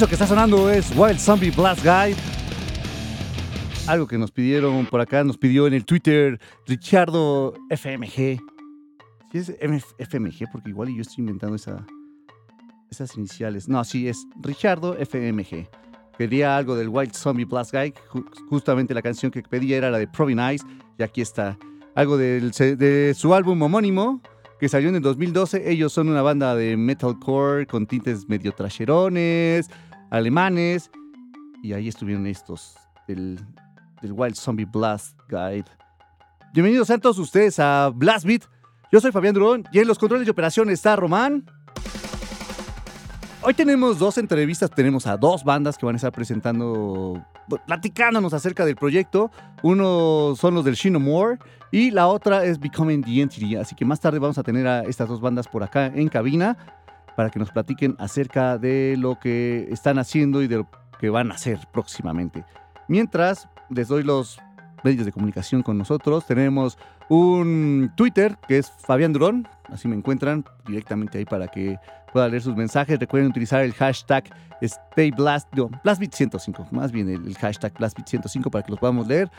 Eso que está sonando es Wild Zombie Blast Guide. Algo que nos pidieron por acá, nos pidió en el Twitter Richardo FMG. ¿Sí es FMG? Porque igual yo estoy inventando esa, esas iniciales. No, sí, es Richardo FMG. Pedía algo del Wild Zombie Blast Guide. Justamente la canción que pedía era la de Provenice. Y aquí está. Algo de su álbum homónimo, que salió en el 2012. Ellos son una banda de metalcore con tintes medio trasherones, alemanes. Y ahí estuvieron estos, del, Wild Zombie Blast Guide. Bienvenidos a todos ustedes a Blast Beat. Yo soy Fabián Durón y en los controles de operación está Román. Hoy tenemos dos entrevistas, tenemos a dos bandas que van a estar presentando, platicándonos acerca del proyecto. Uno son los del Shino More y la otra es Becoming the Entity. Así que más tarde vamos a tener a estas dos bandas por acá en cabina para que nos platiquen acerca de lo que están haciendo y de lo que van a hacer próximamente. Mientras, les doy los medios de comunicación con nosotros. Tenemos un Twitter que es Fabián Durón, así me encuentran directamente ahí para que pueda leer sus mensajes. Recuerden utilizar el hashtag StayBlast, no, BlastBit105, más bien el, hashtag BlastBit105 para que los podamos leer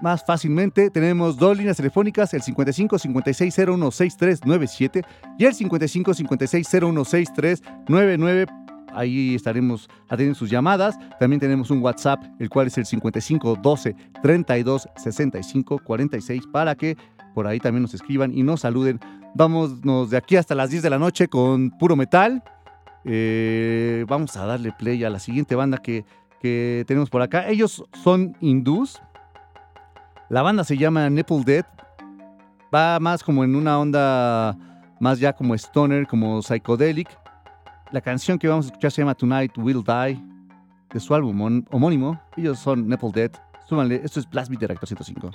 más fácilmente. Tenemos dos líneas telefónicas, el 55 56 6397 y el 55 56 6399 ahí estaremos atendiendo sus llamadas. También tenemos un WhatsApp, el cual es el 55 12 32 65 46, para que por ahí también nos escriban y nos saluden. Vámonos de aquí hasta las 10 de la noche con puro metal. Eh, vamos a darle play a la siguiente banda que, que tenemos por acá. Ellos son hindús. La banda se llama Nipple Dead. Va más como en una onda más ya como stoner, como psychedelic. La canción que vamos a escuchar se llama Tonight Will Die, de su álbum homónimo. Ellos son Nepal Dead. Súmanle, esto es Blast Beat Director 105.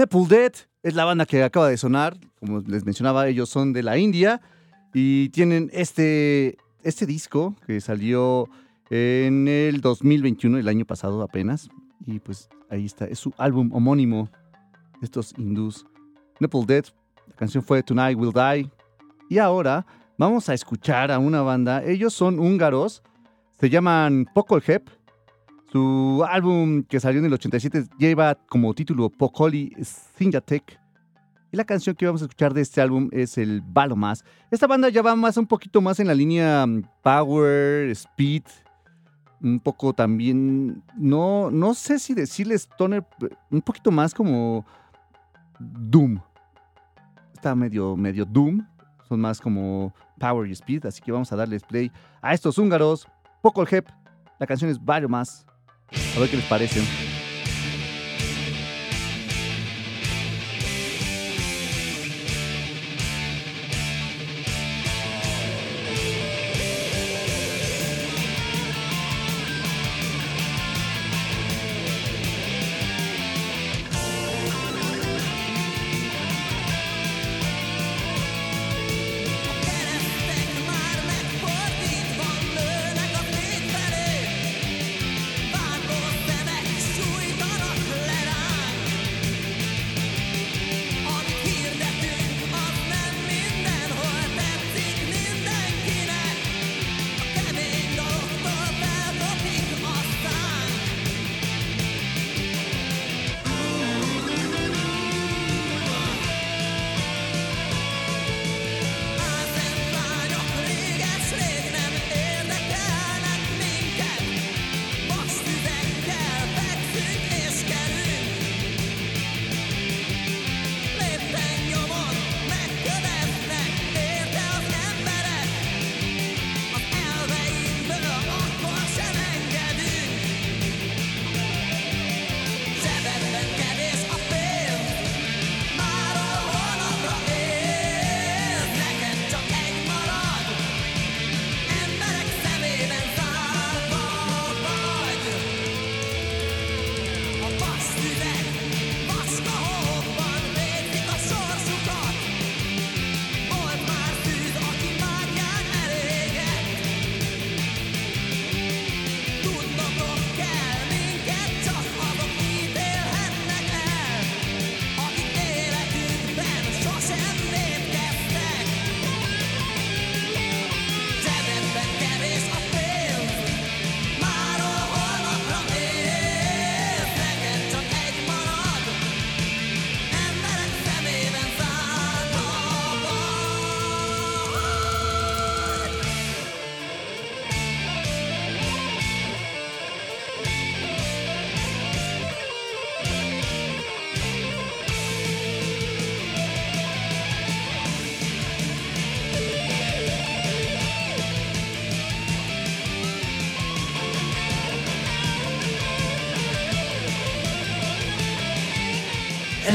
Nepal Dead es la banda que acaba de sonar. Como les mencionaba, ellos son de la India y tienen este, este disco que salió en el 2021, el año pasado apenas. Y pues ahí está, es su álbum homónimo, estos hindús. Nepal Dead, La canción fue Tonight Will Die. Y ahora vamos a escuchar a una banda. Ellos son húngaros. Se llaman Pokolhep. Su álbum que salió en el 87 lleva como título Pokoli Sinjatek. Y la canción que vamos a escuchar de este álbum es el Balo Más. Esta banda ya va más un poquito más en la línea mm, Power, Speed, un poco también, no, no sé si decirles Stoner, un poquito más como Doom. Está medio, medio Doom, son más como Power y Speed, así que vamos a darles play a estos húngaros. Poco el Hep, la canción es Balo Más. A ver qué les parece.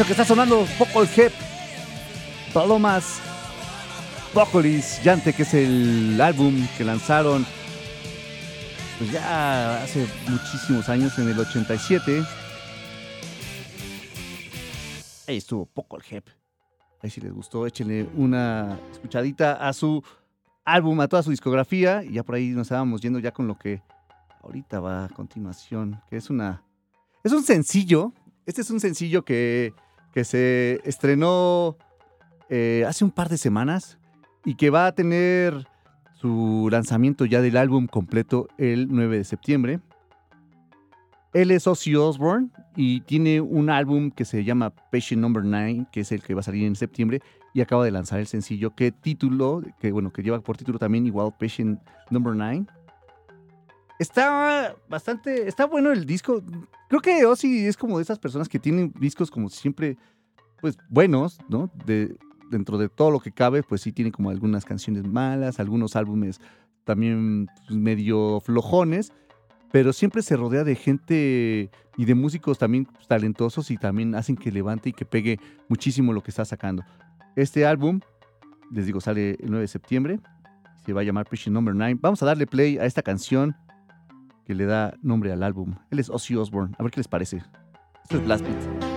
Que está sonando Poco Hep, Palomas, Pocolis, Yante, que es el álbum que lanzaron pues ya hace muchísimos años, en el 87. Ahí estuvo Poco Hep. Ahí si les gustó, échenle una escuchadita a su álbum, a toda su discografía. Y ya por ahí nos estábamos yendo ya con lo que ahorita va a continuación, que es una... Es un sencillo. Este es un sencillo que que se estrenó eh, hace un par de semanas y que va a tener su lanzamiento ya del álbum completo el 9 de septiembre. Él es Ozzy Osbourne y tiene un álbum que se llama Patient Number 9, que es el que va a salir en septiembre, y acaba de lanzar el sencillo que título, que bueno, que lleva por título también igual Patient Number 9. Está bastante, está bueno el disco. Creo que Ozzy es como de esas personas que tienen discos como siempre, pues buenos, ¿no? De, dentro de todo lo que cabe, pues sí tiene como algunas canciones malas, algunos álbumes también pues, medio flojones, pero siempre se rodea de gente y de músicos también talentosos y también hacen que levante y que pegue muchísimo lo que está sacando. Este álbum, les digo, sale el 9 de septiembre, se va a llamar Patient Number 9. Vamos a darle play a esta canción que le da nombre al álbum. Él es Ozzy Osbourne. A ver qué les parece. Esto es Blast Beat.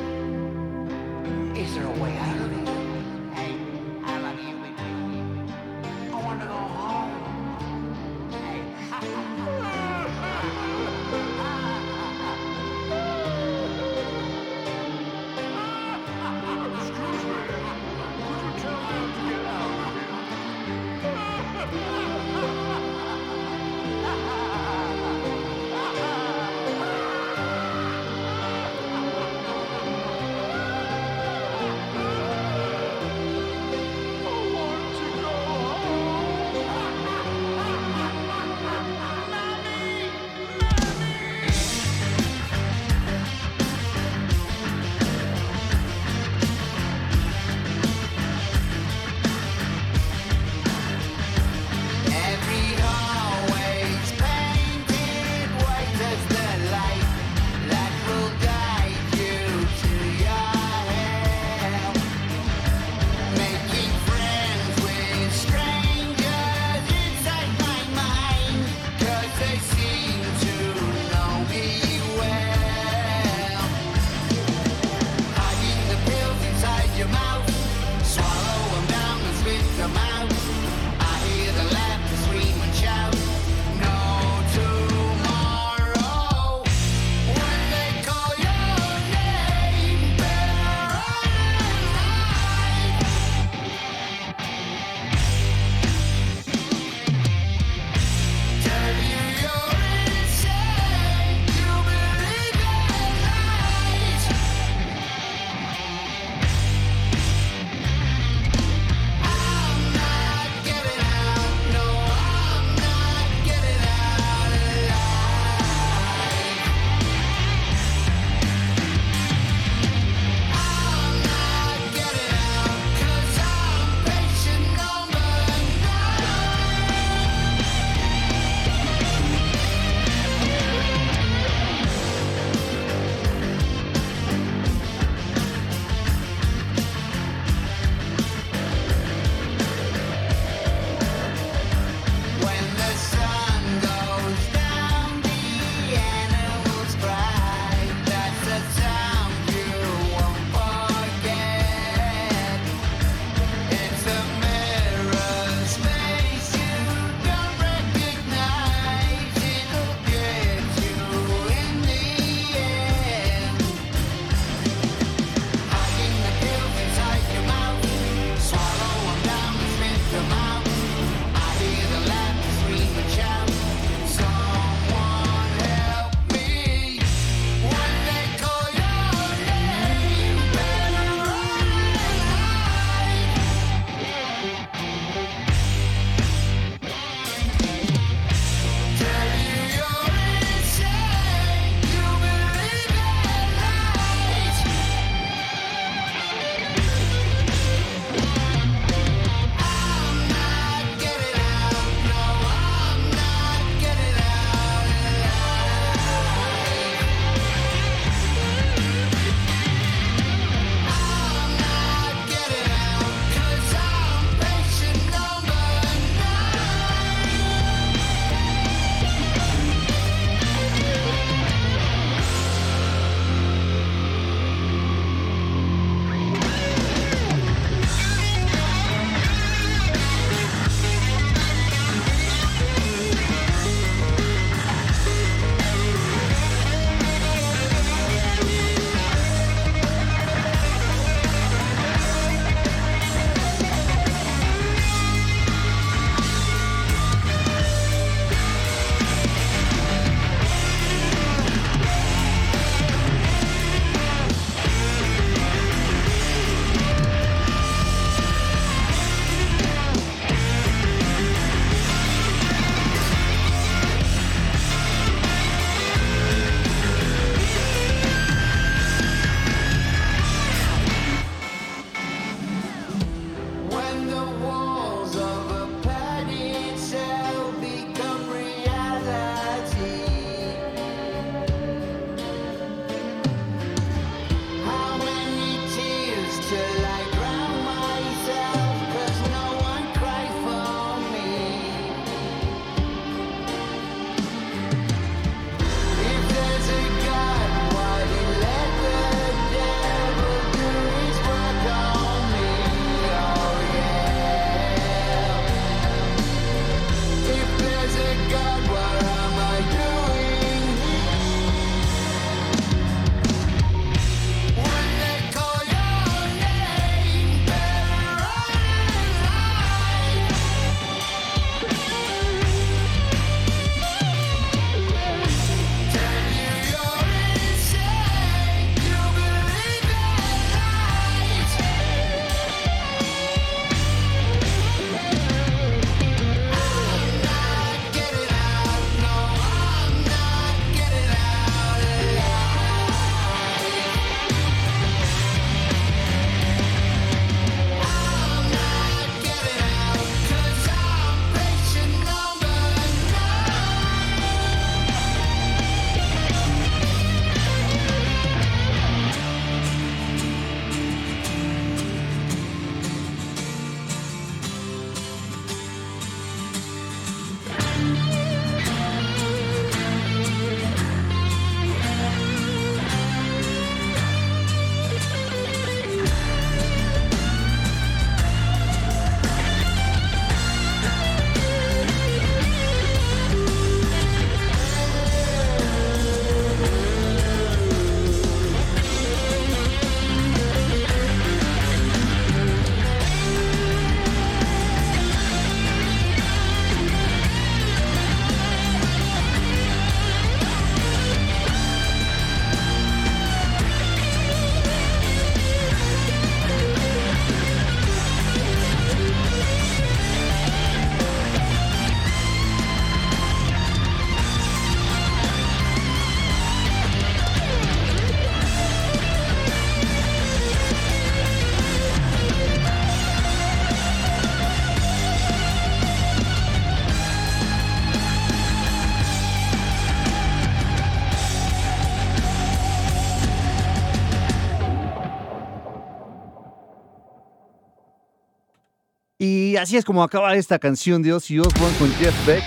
así es como acaba esta canción de Ozzy Osbourne con Jeff Beck.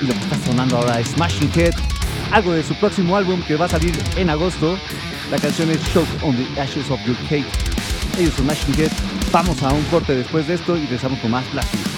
Y lo que está sonando ahora es Smashing Head, algo de su próximo álbum que va a salir en agosto. La canción es Shock on the Ashes of Your Cake. Ellos son Smashing Head. Vamos a un corte después de esto y regresamos con más plástico.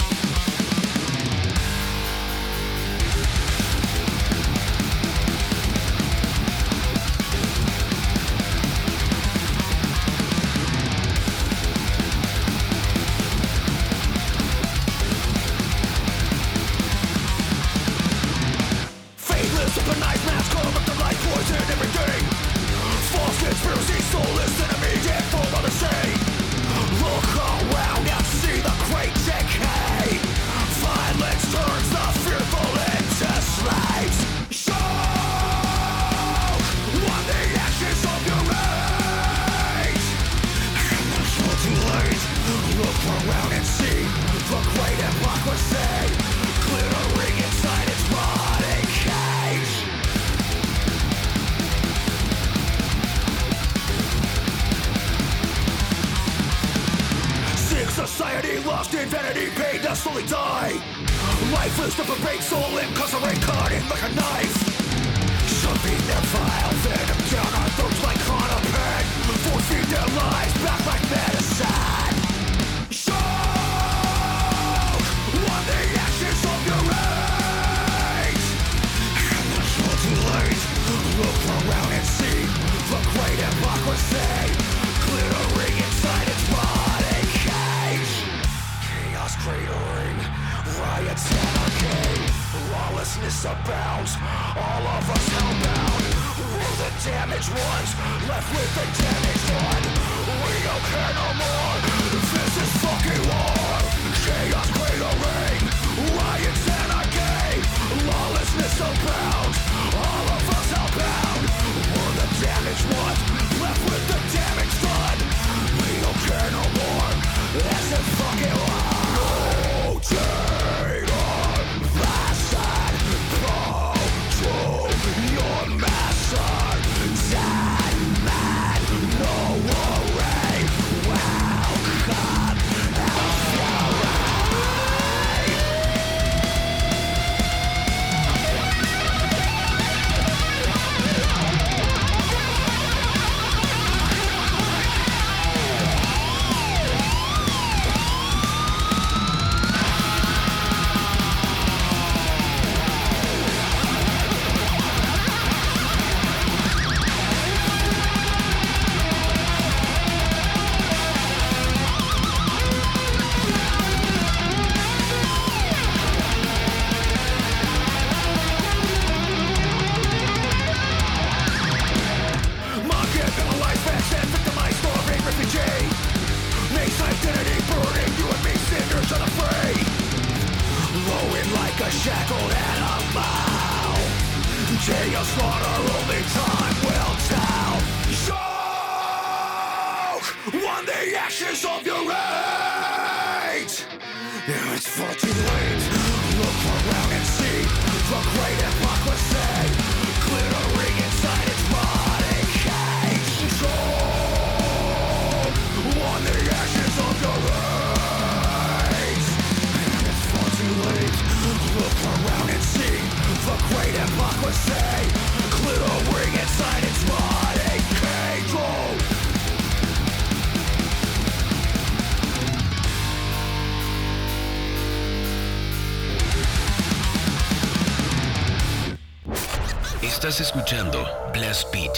escuchando Blast Beat.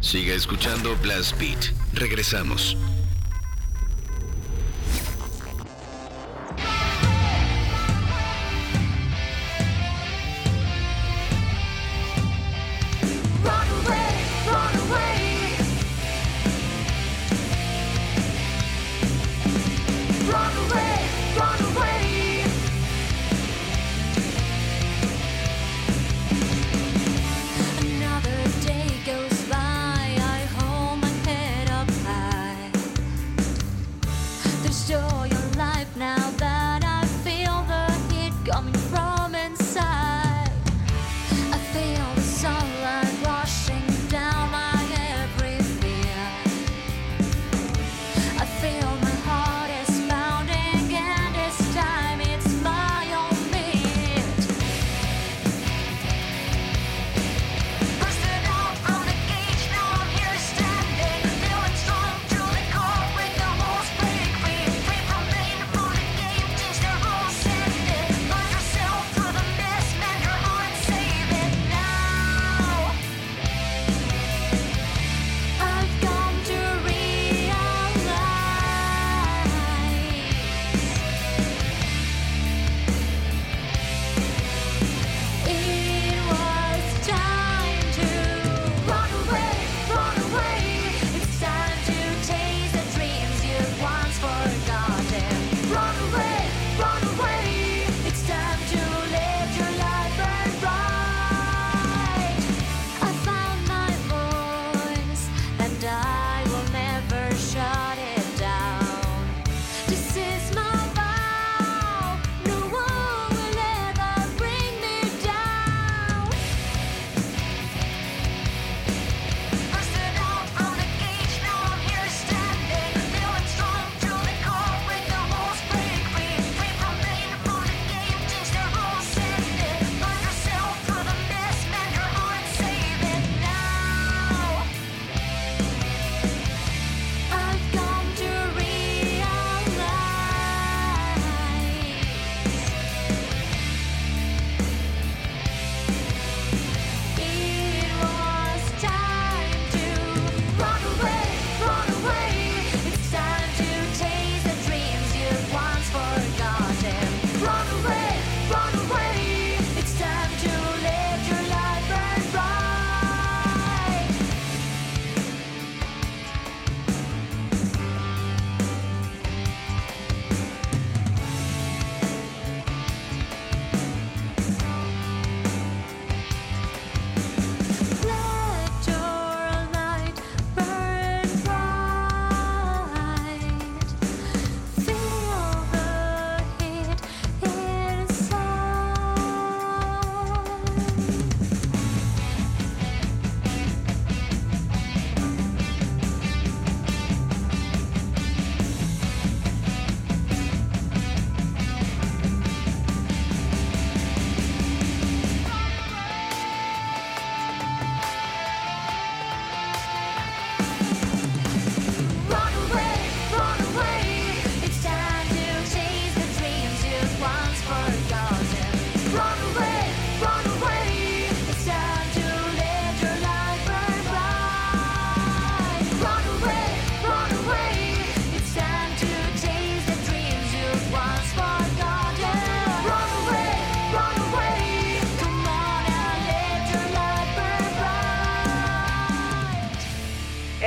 Siga escuchando Blast Beat. Regresamos.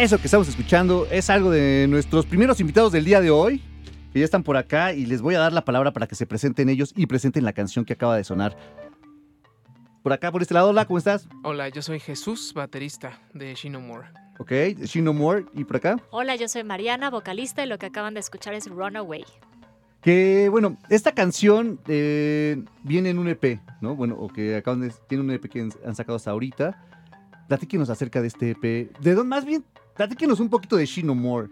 Eso que estamos escuchando es algo de nuestros primeros invitados del día de hoy, que ya están por acá y les voy a dar la palabra para que se presenten ellos y presenten la canción que acaba de sonar. Por acá, por este lado, hola, ¿cómo estás? Hola, yo soy Jesús, baterista de Shino Moore. Ok, Shino Moore, y por acá. Hola, yo soy Mariana, vocalista, y lo que acaban de escuchar es Runaway. Que bueno, esta canción eh, viene en un EP, ¿no? Bueno, o que acaban de. Tiene un EP que han- sacado hasta ahorita. Platíquenos acerca de este EP. De dónde, más bien, platíquenos un poquito de Shino Moore.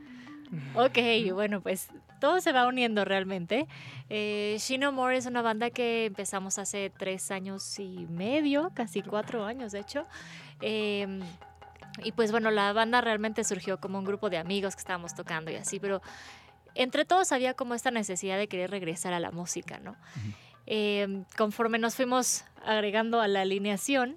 Ok, bueno, pues todo se va uniendo realmente. Eh, Shino More es una banda que empezamos hace tres años y medio, casi cuatro años de hecho. Em, y pues bueno, la banda realmente surgió como un grupo de amigos que estábamos tocando y así, pero entre todos había como esta necesidad de querer regresar a la música, ¿no? Em, conforme nos fuimos agregando a la alineación,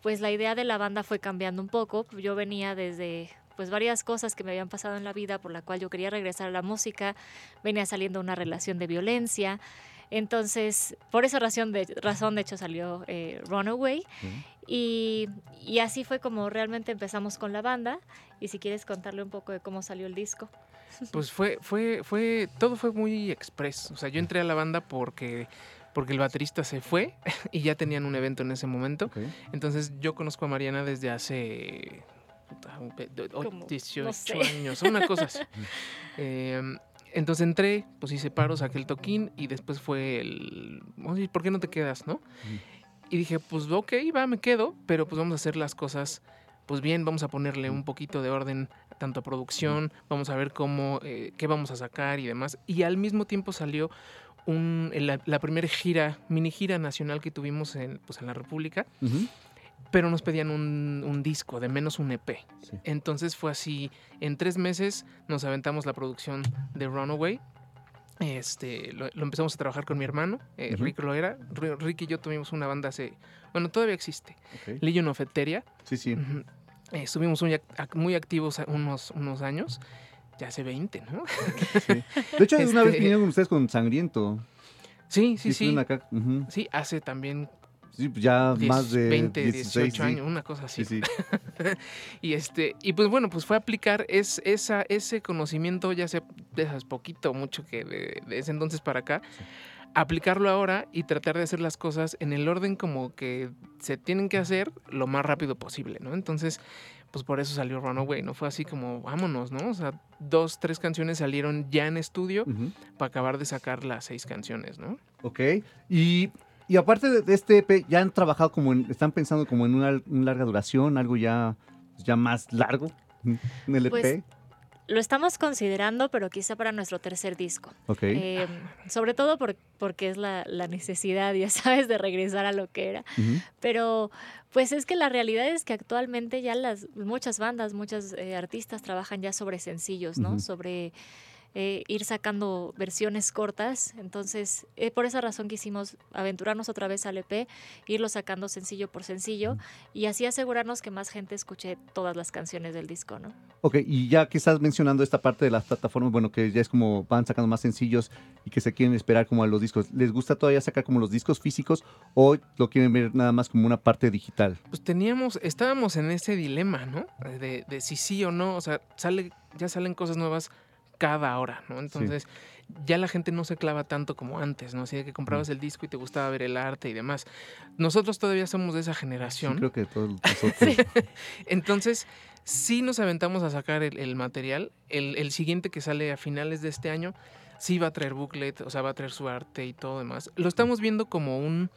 pues la idea de la banda fue cambiando un poco. Yo venía desde pues varias cosas que me habían pasado en la vida por la cual yo quería regresar a la música, venía saliendo una relación de violencia, entonces por esa razón de, razón de hecho salió eh, Runaway y, y así fue como realmente empezamos con la banda y si quieres contarle un poco de cómo salió el disco. Pues fue, fue, fue, todo fue muy express. O sea, yo entré a la banda porque, porque el baterista se fue y ya tenían un evento en ese momento. Entonces yo conozco a Mariana desde hace puta, un pe- o- Como, 18 no sé. años, una cosa así. Em, entonces entré, pues hice paro, saqué el toquín y después fue el, oye, ¿por qué no te quedas, no? Y dije, pues ok, va, me quedo, pero pues vamos a hacer las cosas, pues bien, vamos a ponerle un poquito de orden tanto a producción, vamos a ver cómo, eh, qué vamos a sacar y demás. Y al mismo tiempo salió un, la, la primera gira, mini gira nacional que tuvimos en, pues, en la República, Ujú. Pero nos pedían un, un disco, de menos un EP. Sí. Entonces fue así, en tres meses nos aventamos la producción de Runaway. Este, lo, lo empezamos a trabajar con mi hermano, eh. Rick lo era. Ri- Rick y yo tuvimos una banda hace, bueno, todavía existe, Ok. Legion of Eteria. Sí, sí. Eh, estuvimos muy, muy activos unos, unos años, ya hace 20, ¿no? De hecho, una vez Este- vinieron ustedes con Sangriento. Sí, sí, sí. acá. Sí, hace también Sí, pues ya 10, más de 20, 16, 18 sí. años, una cosa así. Sí, sí. Y este, y pues bueno, pues fue aplicar es, esa, ese conocimiento, ya sea de esas poquito o mucho que de, de ese entonces para acá, aplicarlo ahora y tratar de hacer las cosas en el orden como que se tienen que hacer lo más rápido posible, ¿no? Entonces, pues por eso salió Runaway, no fue así como vámonos, ¿no? O sea, dos, tres canciones salieron ya en estudio Ujú. para acabar de sacar las seis canciones, ¿no? Ok. Y, y aparte de, este EP, ¿ya han trabajado como en, están pensando como en una, una larga duración, algo ya, ya más largo? ¿En el EP? Pues, Lo estamos considerando, pero quizá para nuestro tercer disco. ok. Eh, sobre todo por- porque es la, la necesidad, ya sabes, de regresar a lo que era. Pero pues es que la realidad es que actualmente ya las muchas bandas, muchos eh, artistas trabajan ya sobre sencillos, ¿no? Sobre eh, ir sacando versiones cortas. Entonces, eh, por esa razón quisimos aventurarnos otra vez al EP, irlo sacando sencillo por sencillo y así asegurarnos que más gente escuche todas las canciones del disco, ¿no? Ok, y ya que estás mencionando esta parte de las plataformas, bueno, que ya es como van sacando más sencillos y que se quieren esperar como a los discos, ¿les gusta todavía sacar como los discos físicos o lo quieren ver nada más como una parte digital? Pues teníamos, estábamos en ese dilema, ¿no? De, de si sí o no, o sea, sale, ya salen cosas nuevas cada hora, ¿no? Entonces, ya la gente no se clava tanto como antes, ¿no? Así de que comprabas el disco y te gustaba ver el arte y demás. Nosotros todavía somos de esa Sí, generación. creo que todos nosotros. Entonces, sí nos aventamos a sacar el, el material. El, el siguiente que sale a finales de este año, sí va a traer booklet, o sea, va a traer su arte y todo demás. Lo estamos viendo como un,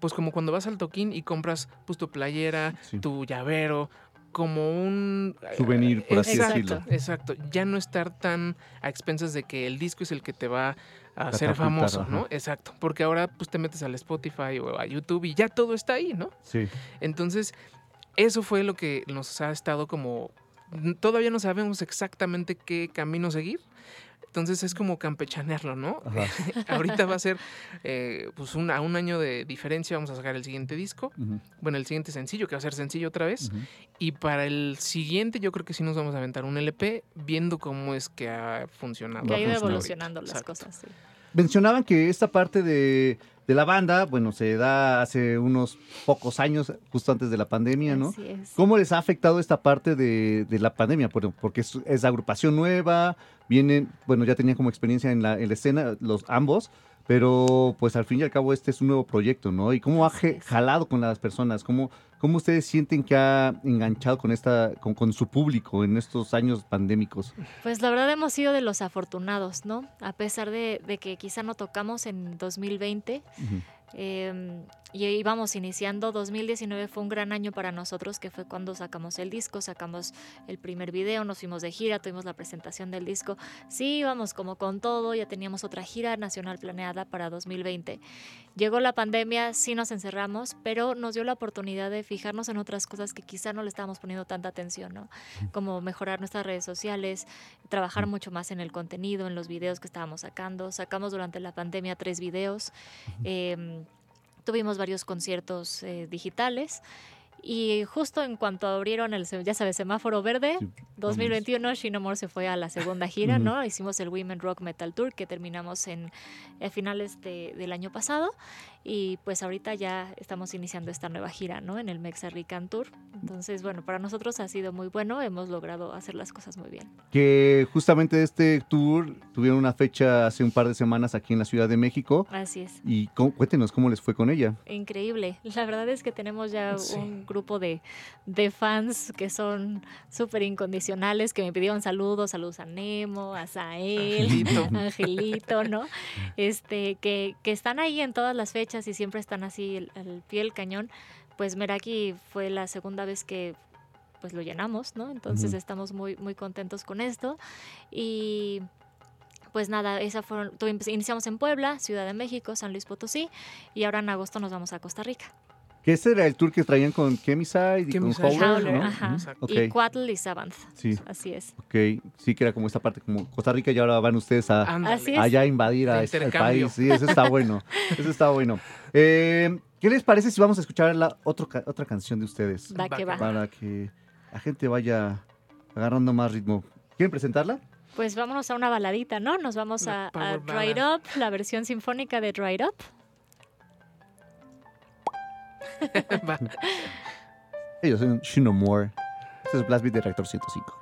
pues como cuando vas al toquín y compras pues tu playera, Sí. tu llavero, como un... Souvenir, por así Exacto. decirlo. Exacto, ya no estar tan a expensas de que el disco es el que te va a hacer famoso, ajá. ¿no? Exacto, porque ahora pues te metes al Spotify o a YouTube y ya todo está ahí, ¿no? Sí. Entonces, eso fue lo que nos ha estado como... Todavía no sabemos exactamente qué camino seguir. Entonces es como campechanearlo, ¿no? Ajá. Ahorita va a ser eh, pues un, a un año de diferencia, vamos a sacar el siguiente disco, bueno, el siguiente sencillo, que va a ser sencillo otra vez. Y para el siguiente yo creo que sí nos vamos a aventar un LP viendo cómo es que ha funcionado. Que ha ido ahorita. evolucionando las Exacto. cosas. sí. mencionaban que esta parte de, de la banda, bueno, se da hace unos pocos años, justo antes de la pandemia, ¿no? Así es. ¿Cómo les ha afectado esta parte de, de la pandemia? Por- Porque es, es agrupación nueva, vienen, bueno, ya tenían como experiencia en la, en la escena, los ambos, pero pues al fin y al cabo este es un nuevo proyecto, ¿no? ¿Y cómo ha jalado con las personas? ¿Cómo, ¿Cómo ustedes sienten que ha enganchado con, esta, con, con su público en estos años pandémicos? Pues la verdad hemos sido de los afortunados, ¿no? A pesar de, de que quizá no tocamos en 2020, Ujú. eh, y íbamos iniciando, 2019 fue un gran año para nosotros, que fue cuando sacamos el disco, sacamos el primer video, nos fuimos de gira, tuvimos la presentación del disco. Sí, íbamos como con todo, ya teníamos otra gira nacional planeada para 2020. Llegó la pandemia, sí nos encerramos, pero nos dio la oportunidad de fijarnos en otras cosas que quizá no le estábamos poniendo tanta atención, ¿no? Como mejorar nuestras redes sociales, trabajar mucho más en el contenido, en los videos que estábamos sacando. Sacamos durante la pandemia tres videos. Tuvimos varios conciertos eh, digitales. Y justo en cuanto abrieron el, ya sabes, semáforo verde, Sí, 2021, Shinomore se fue a la segunda gira. ¿no? Hicimos el Women Rock Metal Tour que terminamos en a finales de- del año pasado y pues ahorita ya estamos iniciando esta nueva gira, ¿no? En el Mexa Rican Tour. Entonces, bueno, para nosotros ha sido muy bueno, hemos logrado hacer las cosas muy bien. Que justamente este tour tuvieron una fecha hace un par de semanas aquí en la Ciudad de México. Así es. Y cómo- cuéntenos cómo les fue con ella. Increíble. La verdad es que tenemos ya Sí. un grupo de, de fans que son súper incondicionales, que me pidieron saludos, saludos a Nemo, a Sael, Angelito. Angelito, ¿no? Este, que, que están ahí en todas las fechas y siempre están así al, al pie del cañón. Pues Meraki fue la segunda vez que pues lo llenamos, ¿no? Entonces estamos muy, muy contentos con esto. Y pues nada, esa fueron, tuvimos- iniciamos en Puebla, Ciudad de México, San Luis Potosí, y ahora en agosto nos vamos a Costa Rica. Que ese era el tour que traían con Chemiside y con Chemiside. Howler, Howler, ¿no? ajá. Y Cuatl y Sabanth. sí, Así es. ok. Sí, que era como esta parte, como Costa Rica y ahora van ustedes a, allá a invadir a este- país. Sí, eso está bueno. Eso está bueno. Eh, ¿Qué les parece si vamos a escuchar la otro otra canción de ustedes? Va que va. Para que la gente vaya agarrando más ritmo. ¿Quieren presentarla? Pues vámonos a una baladita, ¿no? Nos vamos a, a ballad. Up, la versión sinfónica de Dried Up. Ellos son Shinomore. Este es Blast Beat de Reactor 105.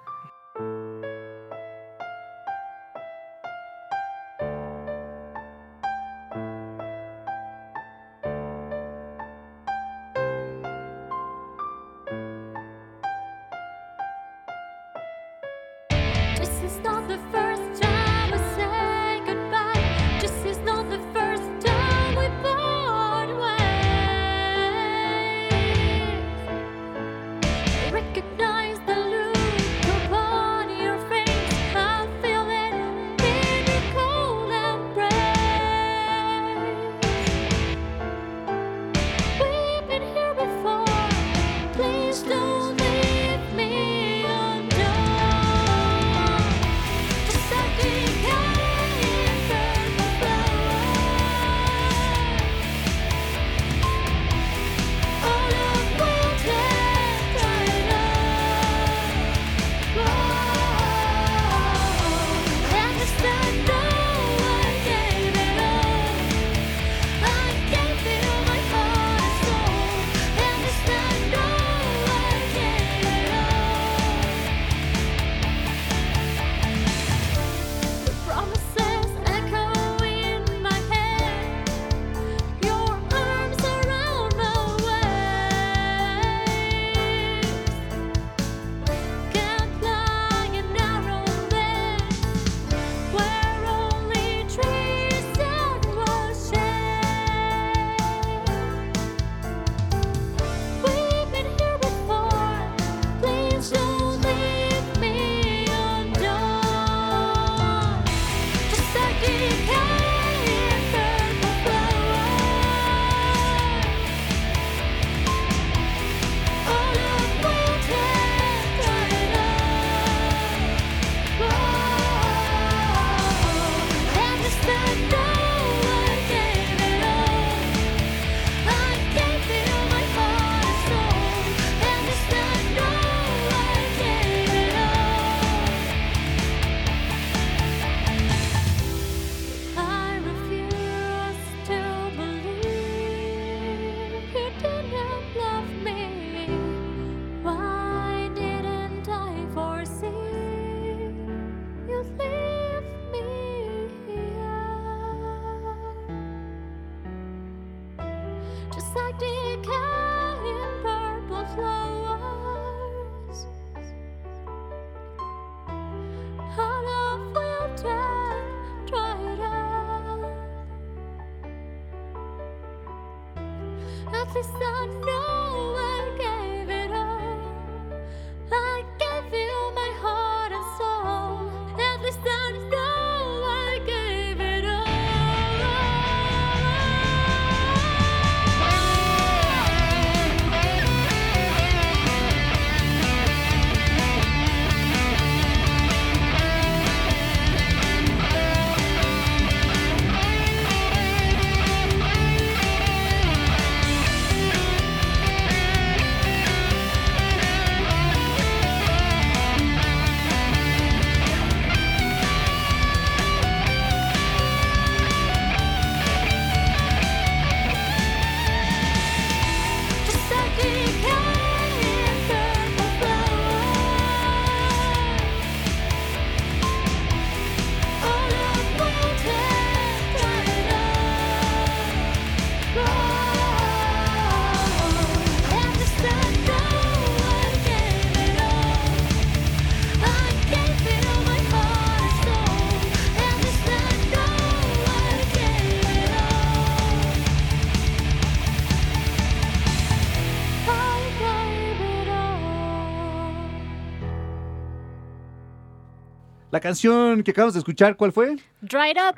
La canción que acabamos de escuchar, ¿cuál fue? Dried Up,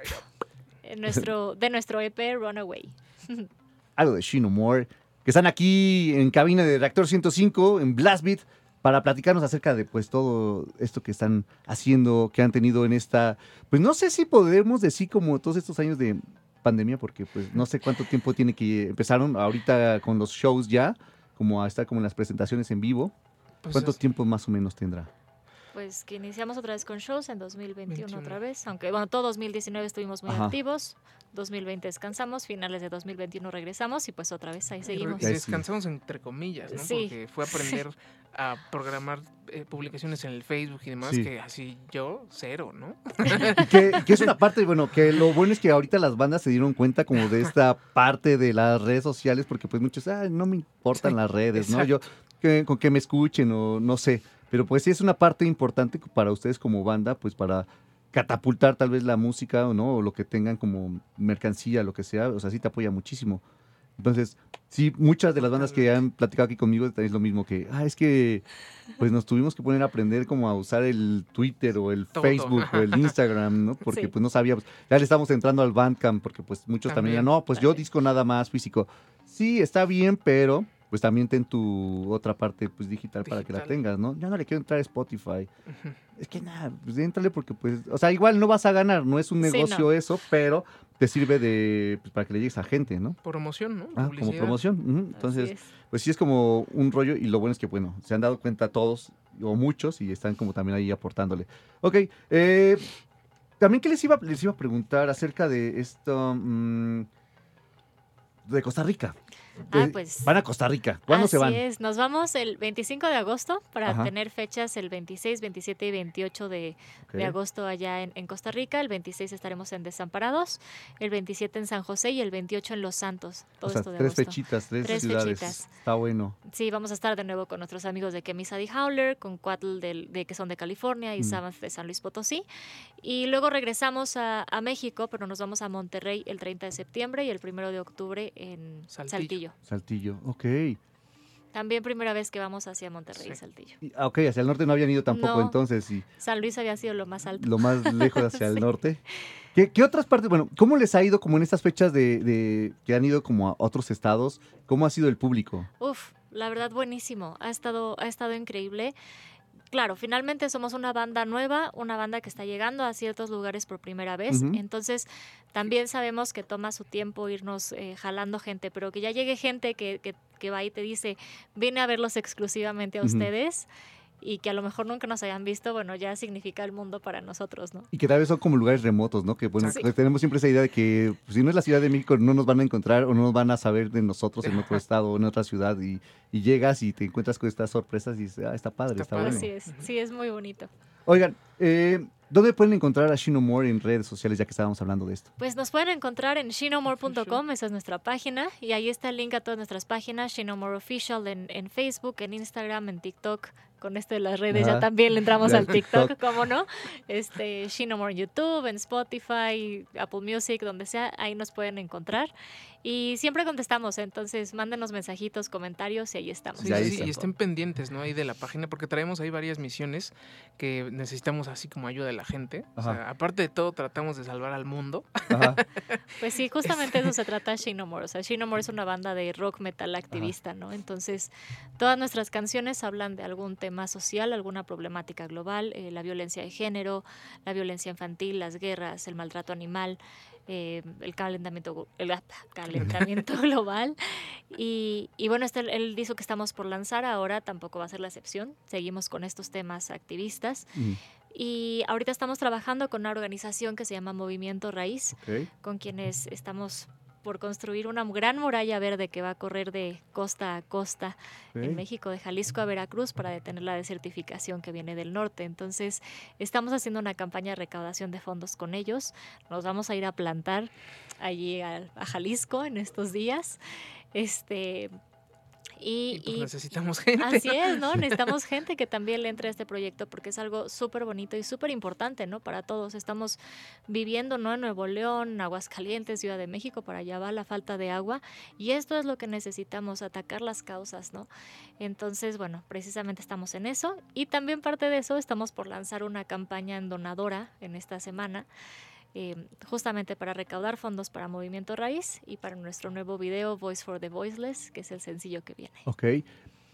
en nuestro, de nuestro EP Runaway. Algo de Shino Moore, que están aquí en cabina de Reactor 105, en Blast Beat, para platicarnos acerca de pues todo esto que están haciendo, que han tenido en esta, pues no sé si podemos decir como todos estos años de pandemia, porque pues no sé cuánto tiempo tiene que empezaron ahorita con los shows ya, como a estar como en las presentaciones en vivo. Pues ¿Cuánto es- tiempo más o menos tendrá? Pues que iniciamos otra vez con shows en 2021 otra 21. vez, aunque bueno, todo 2019 estuvimos muy Ajá. activos, 2020 descansamos, finales de 2021 regresamos y pues otra vez ahí seguimos. descansamos entre comillas, ¿no? Sí. Porque fue aprender a programar eh, publicaciones en el Facebook y demás, Sí. que así yo, cero, ¿no? Y que, es una parte, bueno, que lo bueno es que ahorita las bandas se dieron cuenta como de esta parte de las redes sociales, porque pues muchos, "Ay, no me importan Sí, las redes, ¿no? Yo, que, con que me escuchen o no sé, pero pues sí es una parte importante para ustedes como banda, pues para catapultar tal vez la música o no, o lo que tengan como mercancía, lo que sea, o sea, sí te apoya muchísimo. Entonces, sí, muchas de las bandas que han platicado aquí conmigo es lo mismo que, ah, es que pues nos tuvimos que poner a aprender como a usar el Twitter o el Todo. Facebook o el Instagram, ¿no? Porque Sí. pues no sabíamos, ya le estamos entrando al Bandcamp porque pues muchos también, También, no, pues yo disco nada más físico. Sí, está bien, pero pues también ten tu otra parte pues digital, para que la tengas, ¿no? Ya no le quiero entrar a Spotify. Es que nada, pues éntrale porque pues, o sea, igual no vas a ganar, no es un Sí, negocio no. eso, pero te sirve de, pues, para que le llegues a gente, ¿no? Promoción, ¿no? Ah, como promoción. Entonces, es. pues sí es como un rollo y lo bueno es que, bueno, se han dado cuenta todos o muchos y están como también ahí aportándole. Ok, eh, también que les iba, les iba a preguntar acerca de esto mm, de Costa Rica. Ah, Eh, pues. Van a Costa Rica. ¿Cuándo se Así van? es, nos vamos el 25 de agosto para Ajá. tener fechas el 26, 27 y 28 de, de agosto allá en, en Costa Rica. El 26 estaremos en Desamparados, el 27 en San José y el 28 en Los Santos. Todo O sea, esto de tres agosto. fechitas, tres, Tres ciudades. fechitas. Está bueno. Sí, vamos a estar de nuevo con nuestros amigos de Kemisadi Howler, con Cuatl del- de, que son de California y Mm. Savant de San Luis Potosí. Y luego regresamos a, a México, pero nos vamos a Monterrey el 30 de septiembre y el 1 de octubre en Saltillo. Saltillo. Saltillo, ok. También primera vez que vamos hacia Monterrey y Sí. Saltillo. Y- ah, ok, hacia el norte no habían ido tampoco No. entonces y San Luis había sido lo más alto. lo más lejos hacia el Sí. norte. ¿Qué, qué otras partes? Bueno, ¿cómo les ha ido como en estas fechas de, de- que han ido como a otros estados? ¿Cómo ha sido el público? Uf, la verdad buenísimo. Ha estado, ha estado increíble. Claro, finalmente somos una banda nueva, una banda que está llegando a ciertos lugares por primera vez. Entonces, también sabemos que toma su tiempo irnos eh, jalando gente, pero que ya llegue gente que, que, que va y te dice, vine a verlos exclusivamente a ustedes y que a lo mejor nunca nos hayan visto, bueno, ya significa el mundo para nosotros, ¿no? Y que tal vez son como lugares remotos, ¿no? Que bueno, Sí. tenemos siempre esa idea de que pues, si no es la Ciudad de México no nos van a encontrar o no nos van a saber de nosotros en otro estado o en otra ciudad y, y llegas y te encuentras con estas sorpresas y dices, ah, está padre, está, Está bueno. Así es, sí, es muy bonito. Oigan, eh, ¿dónde pueden encontrar a Shino More en redes sociales ya que estábamos hablando de esto? Pues nos pueden encontrar en shinomore.com, esa es nuestra página, y ahí está el link a todas nuestras páginas, Shinomore Official en, en Facebook, en Instagram, en TikTok. Con esto de las redes Ajá. ya también le entramos al TikTok. ¿cómo no? Este, Shinomore en YouTube, en Spotify, Apple Music, donde sea, ahí nos pueden encontrar. Y siempre contestamos, entonces mándenos mensajitos, comentarios y ahí estamos. Sí, Ya sí, ahí sí, está. y estén pendientes, ¿no? Ahí de la página, porque traemos ahí varias misiones que necesitamos así como ayuda de la gente. O sea, aparte de todo, tratamos de salvar al mundo. Ajá. Pues sí, justamente eso se trata Shinomore. O sea, Shinomore es una banda de rock metal activista, ¿no? Entonces, todas nuestras canciones hablan de algún tema social, alguna problemática global, eh, la violencia de género, la violencia infantil, las guerras, el maltrato animal, eh, el calentamiento, el calentamiento global. Y, y bueno, este el disco que estamos por lanzar ahora tampoco va a ser la excepción. Seguimos con estos temas activistas. Mm, Y ahorita estamos trabajando con una organización que se llama Movimiento Raíz, con quienes estamos por construir una gran muralla verde que va a correr de costa a costa en. México, de Jalisco a Veracruz, para detener la desertificación que viene del norte. Entonces, estamos haciendo una campaña de recaudación de fondos con ellos. Nos vamos a ir a plantar allí a, a Jalisco en estos días. Este. Y, Y, pues y- necesitamos gente. Así ¿no? es, ¿no? Necesitamos gente que también le entre a este proyecto porque es algo súper bonito y súper importante, ¿no? Para todos. Estamos viviendo, ¿no? En Nuevo León, Aguascalientes, Ciudad de México, para allá va la falta de agua y esto es lo que necesitamos, atacar las causas, ¿no? Entonces, bueno, precisamente estamos en eso y también parte de eso estamos por lanzar una campaña en donadora en esta semana. Eh, justamente para recaudar fondos para Movimiento Raíz y para nuestro nuevo video Voice for the Voiceless, que es el sencillo que viene. Ok.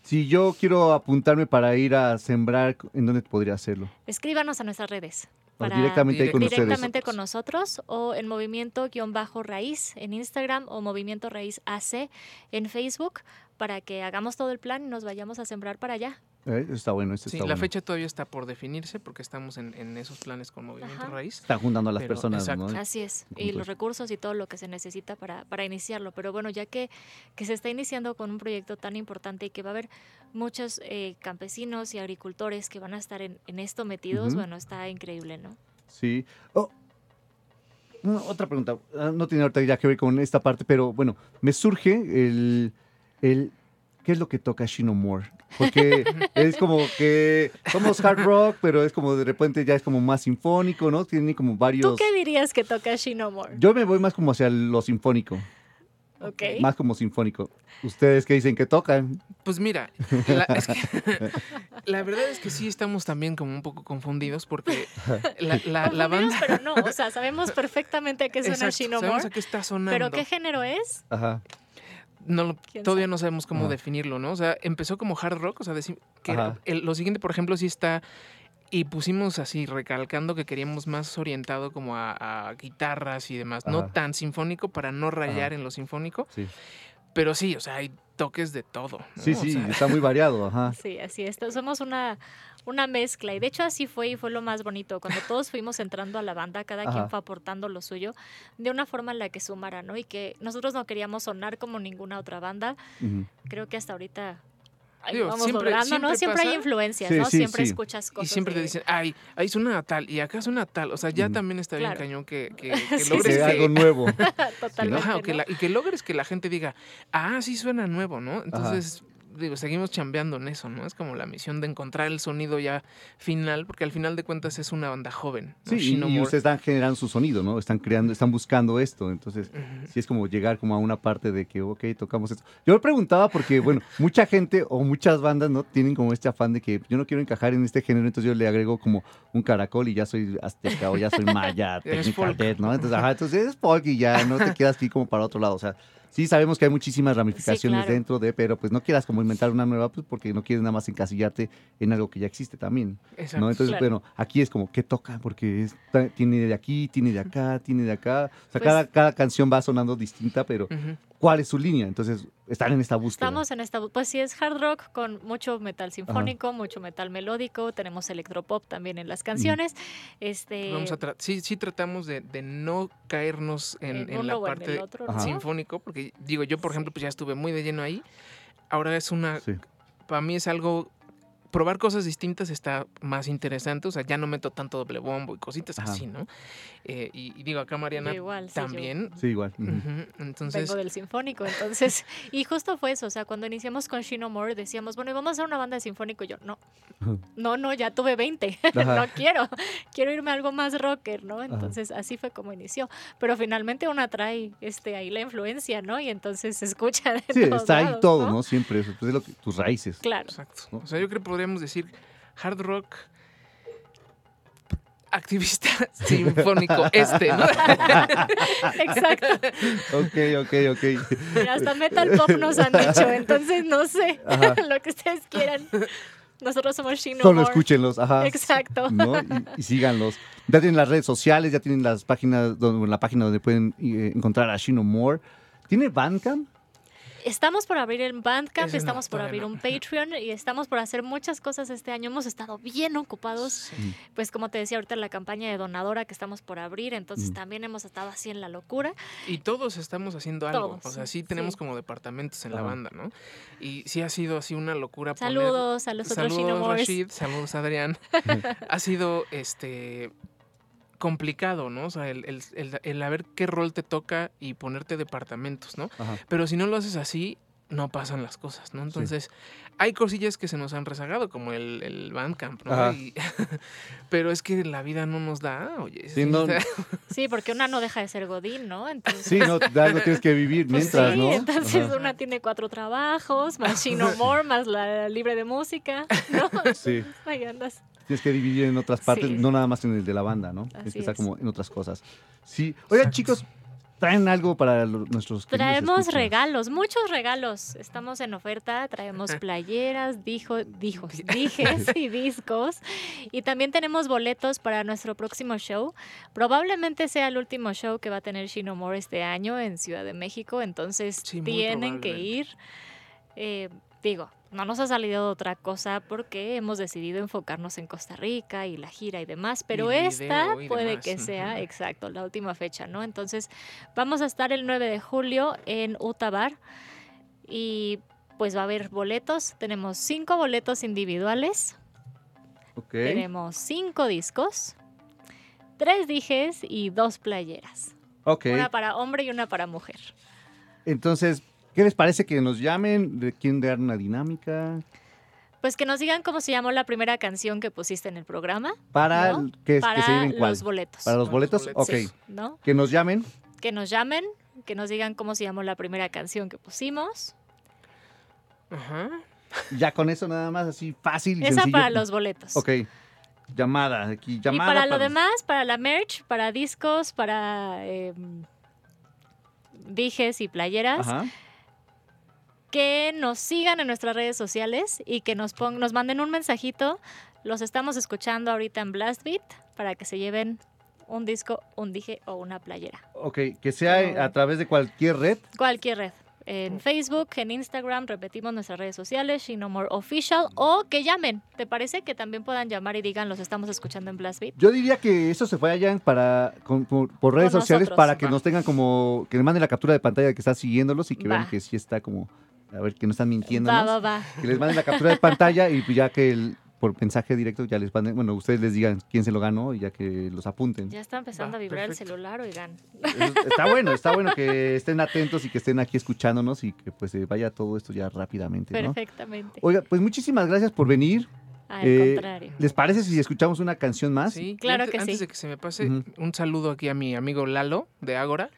Si yo quiero apuntarme para ir a sembrar, ¿en dónde podría hacerlo? Escríbanos a nuestras redes. Para directamente con ustedes. directamente con nosotros o en movimiento-raíz en Instagram o movimiento raíz AC en Facebook para que hagamos todo el plan y nos vayamos a sembrar para allá. Eh, está bueno, eso Sí, está la bueno. fecha todavía está por definirse porque estamos en, en esos planes con Movimiento Ajá. Raíz. Están juntando a las Pero, personas, exacto. ¿no? Así es. Y los recursos y todo lo que se necesita para, para iniciarlo. Pero bueno, ya que, que se está iniciando con un proyecto tan importante y que va a haber muchos eh, campesinos y agricultores que van a estar en, en esto metidos, bueno, está increíble, ¿no? Sí. Oh, otra pregunta. Ah, No tiene ahorita ya que ver con esta parte, pero bueno, me surge el, el ¿qué es lo que toca Shino Moore? Porque es como que somos hard rock, pero es como de repente ya es como más sinfónico, ¿no? Tiene como ¿Tú varios... qué dirías que toca Shinomore? Yo me voy más como hacia lo sinfónico, Ok. más como sinfónico. ¿Ustedes qué dicen que tocan? Pues mira, la, es que- la verdad es que sí estamos también como un poco confundidos porque la, la, la Confundidos, banda... pero no, o sea, sabemos perfectamente a qué suena Exacto, sabemos Shinomore, a qué está sonando. pero ¿qué género es? Ajá. No lo- ¿Quién todavía sabe? no sabemos cómo definirlo, ¿no? O sea, empezó como hard rock, o sea, decir que el- lo siguiente, por ejemplo, sí está y pusimos así recalcando que queríamos más orientado como a, a guitarras y demás, no tan sinfónico para no rayar Ajá. en lo sinfónico, Sí, pero sí, o sea, hay toques de todo. ¿no? sí, O sí, sea, está muy variado, ajá. Sí, así es. Somos una, una mezcla. Y de hecho así fue y fue lo más bonito. Cuando todos fuimos entrando a la banda, cada Ajá. quien fue aportando lo suyo de una forma en la que sumara, ¿no? Y que nosotros no queríamos sonar como ninguna otra banda. Creo que hasta ahorita Digo, vamos siempre- logrando, siempre ¿no? Siempre hay influencias, Sí, ¿no? sí, siempre sí. escuchas y cosas. siempre te dicen, ay, ahí suena tal y acá suena tal. O sea, ya también está bien Claro. cañón que, que, que Sí, logres Que sí, que- algo nuevo. Totalmente. Ajá, y que logres que la gente diga, ah, sí suena nuevo, ¿no? Entonces, digo, seguimos chambeando en eso, ¿no? Es como la misión de encontrar el sonido ya final, porque al final de cuentas es una banda joven. ¿no? Sí, y, Shino y More. ustedes están generando su sonido, ¿no? Están creando, están buscando esto. Entonces, sí es como llegar como a una parte de que, ok, tocamos esto. Yo me preguntaba porque, bueno, mucha gente o muchas bandas, ¿no? Tienen como este afán de que yo no quiero encajar en este género, entonces yo le agrego como un caracol y ya soy azteca o ya soy maya, technical death, ¿no? Entonces, ajá, entonces es folk y ya no te quedas aquí como para otro lado. O sea, sí sabemos que hay muchísimas ramificaciones claro. dentro de, pero pues no quieras como inventar una nueva, pues porque no quieres nada más encasillarte en algo que ya existe también. Exacto. ¿no? Entonces, Claro. bueno, aquí es como, ¿qué toca? Porque es- tiene de aquí, tiene de acá, tiene de acá. O sea, Pues- cada, cada canción va sonando distinta, pero. ¿cuál es su línea? Entonces, están en esta búsqueda. Estamos en esta, pues sí es hard rock con mucho metal sinfónico, mucho metal melódico, tenemos electropop también en las canciones. Este Vamos a tra- sí, sí tratamos de, de no caernos en, en la o en el parte otro. ¿no? sinfónico, porque digo, yo por ejemplo, pues ya estuve muy de lleno ahí. Ahora es una, Sí. para mí es algo probar cosas distintas está más interesante. O sea, ya no meto tanto doble bombo y cositas Ajá. así, ¿no? Eh, y, y digo, acá Mariana igual, sí, yo también. Sí, igual. ujú. Ujú, Entonces, Vengo del sinfónico, entonces, y justo fue eso, o sea, cuando iniciamos con Shino More decíamos, bueno, vamos a hacer una banda de sinfónico, y yo, no, no, no, ya tuve 20, Ajá. no quiero, quiero irme a algo más rocker, ¿no? Entonces, así fue como inició, pero finalmente una trae este, ahí la influencia, ¿no? Y entonces se escucha de Sí, todos está ahí lados, todo, ¿no? ¿no? Siempre eso, pues es lo que, tus raíces. Claro, exacto. ¿no? O sea, yo creo que podríamos decir hard rock activista sinfónico este, ¿no? exacto, Ok, ok, ok. Mira, hasta metal pop nos han dicho, entonces no sé, Ajá. lo que ustedes quieran, nosotros somos Shino Solo More. escúchenlos, ajá. Exacto. ¿no? Y, y síganlos. Ya tienen las redes sociales, ya tienen las páginas, donde, la página donde pueden eh, encontrar a Shino More. ¿Tiene Bandcamp? Estamos por abrir el Bandcamp, estamos por abrir un Patreon y estamos por hacer muchas cosas este año. Hemos estado bien ocupados, pues como te decía ahorita la campaña de donadora que estamos por abrir, entonces Mm. también hemos estado así en la locura. Y todos estamos haciendo algo. Todos, O sea, sí tenemos sí. como departamentos en la banda, ¿no? Y sí ha sido así una locura. poner- Saludos a los otros Saludos. Rashid. Saludos, Adrián. ha sido este complicado, ¿no? O sea, el, el, el, el a ver qué rol te toca y ponerte departamentos, ¿no? Ajá. Pero si no lo haces así, no pasan las cosas, ¿no? Entonces, hay cosillas que se nos han rezagado, como el, el Bandcamp, ¿no? Y- pero es que la vida no nos da, oye. Sí, no- Sí, porque una no deja de ser Godín, ¿no? Entonces, Sí, no, algo tienes que vivir pues mientras, sí, ¿no? entonces Ajá. una tiene cuatro trabajos, más Shino More, más la libre de música, ¿no? Sí, Ahí andas. Tienes que dividir en otras partes, Sí. no nada más en el de la banda, ¿no? Tienes Así que estar es. como en otras cosas. Sí. Oigan, Exacto. chicos, traen algo para lo- nuestros Traemos escuchas? regalos, muchos regalos. Estamos en oferta. Traemos playeras, dijo, dijos, dijes y discos. Y también tenemos boletos para nuestro próximo show. Probablemente sea el último show que va a tener Shino More este año en Ciudad de México. Entonces Sí, tienen que ir. Eh, digo, no nos ha salido otra cosa porque hemos decidido enfocarnos en Costa Rica y la gira y demás, pero esta puede demás, que sea, exacto, la última fecha, ¿no? Entonces, vamos a estar el 9 de julio en Utabar y pues va a haber boletos. Tenemos cinco boletos individuales, tenemos cinco discos, tres dijes y dos playeras. Una para hombre y una para mujer. Entonces, ¿qué les parece que nos llamen? ¿De quién dar una dinámica? Pues que nos digan cómo se llamó la primera canción que pusiste en el programa. Para ¿No? el- que, que para se lleven cuál. los boletos. Para los Para los boletos, boletos. ok. Sí, ¿no? Que nos llamen. Que nos llamen, que nos digan cómo se llamó la primera canción que pusimos. Ajá. Ya con eso nada más así fácil y Esa sencillo. para los boletos. Ok. Llamada, aquí, llamada. y para lo demás, para la merch, para discos, para eh, dijes y playeras, Ajá. Que nos sigan en nuestras redes sociales y que nos, pon- nos manden un mensajito. Los estamos escuchando ahorita en Blast Beat para que se lleven un disco, un dije o una playera. Ok, que sea a través de cualquier red. Cualquier red. En Facebook, en Instagram, repetimos nuestras redes sociales, Shino More Official, o que llamen. ¿Te parece que también puedan llamar y digan los estamos escuchando en Blast Beat? Yo diría que eso se vayan para con- por, por redes Con sociales nosotros. para que Va. nos tengan como que manden la captura de pantalla de que está siguiéndolos y que vean que sí está como a ver que no están mintiendo. Va, va, va. Que les manden la captura de pantalla y pues ya que el- por mensaje directo ya les manden, bueno, ustedes les digan quién se lo ganó y ya que los apunten. Ya está empezando a vibrar perfecto. el celular, oigan. Está bueno, está bueno que estén atentos y que estén aquí escuchándonos y que pues se vaya todo esto ya rápidamente, ¿no? Perfectamente. Oiga, pues muchísimas gracias por venir. Al Eh, contrario. ¿Les parece si escuchamos una canción más? Sí, Claro antes, que antes sí. de que se me pase, un saludo aquí a mi amigo Lalo de Ágora.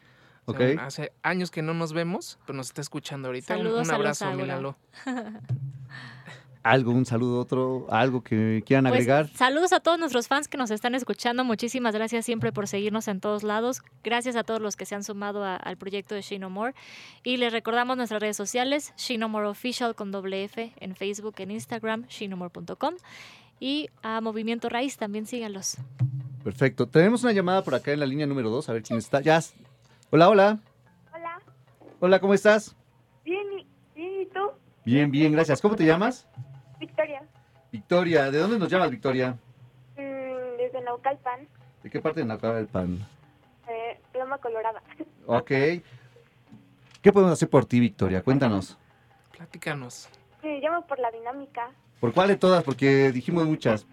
O sea, Ok. hace años que no nos vemos, pero nos está escuchando ahorita. Un- Saludos un abrazo a mi Ágora. Lalo. Algo, un saludo, otro, algo que quieran Pues, agregar. saludos a todos nuestros fans que nos están escuchando. Muchísimas gracias siempre por seguirnos en todos lados. Gracias a todos los que se han sumado a- al proyecto de Shino More. Y les recordamos nuestras redes sociales, Shino More Official con doble F en Facebook, en Instagram, shinomore.com. Y a Movimiento Raíz también síganlos. Perfecto. Tenemos una llamada por acá en la línea número 2, a ver quién está. Ya. Hola, hola. Hola, Hola, ¿cómo estás? bien, y, bien, ¿y tú? Bien, bien, gracias. ¿Cómo te llamas? Victoria, Victoria. ¿De dónde nos llamas, Victoria? Mm, desde Naucalpan, ¿De qué parte de Nacaba del Pan? eh, Loma Colorada. Ok. ¿Qué podemos hacer por ti, Victoria? Cuéntanos. Platícanos. Sí, llamo por la dinámica. ¿Por cuál de todas? Porque dijimos muchas.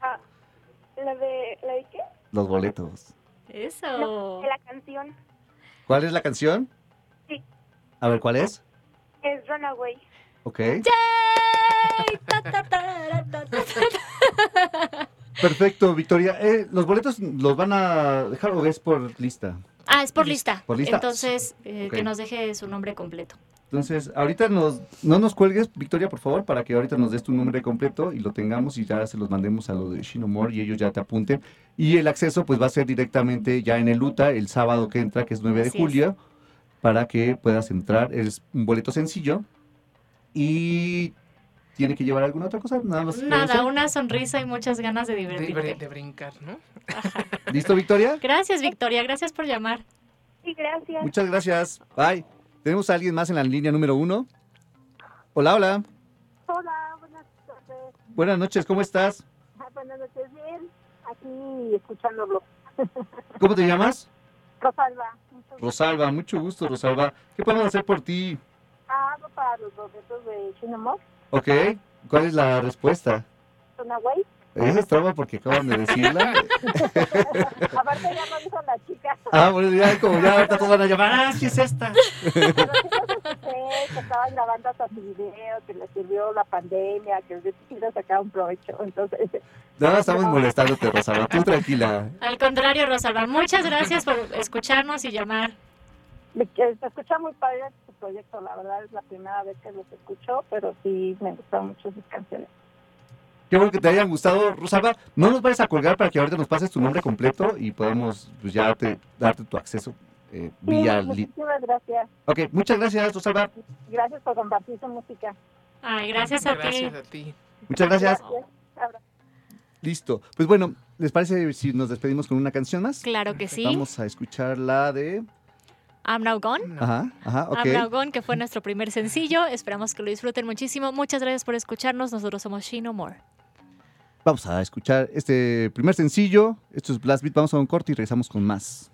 Ah, ¿la de, ¿la de qué? Los boletos. Eso. No, de la canción. ¿Cuál es la canción? Sí. A ver, ¿cuál es? Es Runaway. Ok. ¡Yay! Ta, ta, ta, ta, ta, ta. Perfecto, Victoria. Eh, ¿Los boletos los van a dejar o es por lista? Ah, es por lista. ¿Por lista? Entonces, eh, que nos deje su nombre completo. Entonces, ahorita nos, no nos cuelgues, Victoria, por favor, para que ahorita nos des tu nombre completo y lo tengamos y ya se los mandemos a lo de Shinomore y ellos ya te apunten. Y el acceso pues va a ser directamente ya en el UTA el sábado que entra, que es 9 de Así es. julio, para que puedas entrar. Es un boleto sencillo y tiene que llevar alguna otra cosa, nada más. Nada, una sonrisa y muchas ganas de De, br- divertirte. de brincar, ¿no? ¿Listo, Victoria? Gracias, Victoria. Gracias por llamar. Sí, gracias. Muchas gracias. Bye. Tenemos a alguien más en la línea número uno. Hola, hola. Hola, buenas tardes. Buenas noches, ¿cómo estás? Ah, Buenas noches, bien. Aquí escuchándolo. ¿Cómo te llamas? Rosalba. Rosalba, mucho gusto, Rosalba. ¿Qué podemos hacer por ti? Ah, para los boletos de Shinomore. Ok, ¿cuál es la respuesta? Runaway. Esa es traba porque acaban de decirla. Aparte ya lo dijo la chica. Ah, bueno, ya como ya ahorita todos van a llamar, ah, sí es esta. Pero sí que estaban grabando hasta su video, que les sirvió la pandemia, que les sacar un provecho. Entonces, Nada, estamos molestándote, Rosalba. Tú tranquila. Al contrario, Rosalba, muchas gracias por escucharnos y llamar. me- que se escucha muy padre su proyecto. La verdad es la primera vez que los escucho, pero sí me gustan mucho sus canciones. Qué bueno que te hayan gustado, Rosalba. No nos vayas a colgar para que ahorita nos pases tu nombre completo y podamos pues, ya te- darte tu acceso eh, Sí, vía... muchísimas gracias. Ok, muchas gracias, Rosalba. Gracias por compartir su música. Ay, gracias a Gracias ti. a ti. Muchas gracias. Abrazo. Listo. Pues bueno, ¿les parece si nos despedimos con una canción más? Claro que sí. Vamos a escuchar la de... I'm Now Gone. No. Ajá, ajá, ok. I'm Now Gone, que fue nuestro primer sencillo. Esperamos que lo disfruten muchísimo. Muchas gracias por escucharnos. Nosotros somos Shino More. Vamos a escuchar este primer sencillo. Esto es Blast Beat. Vamos a un corte y regresamos con más.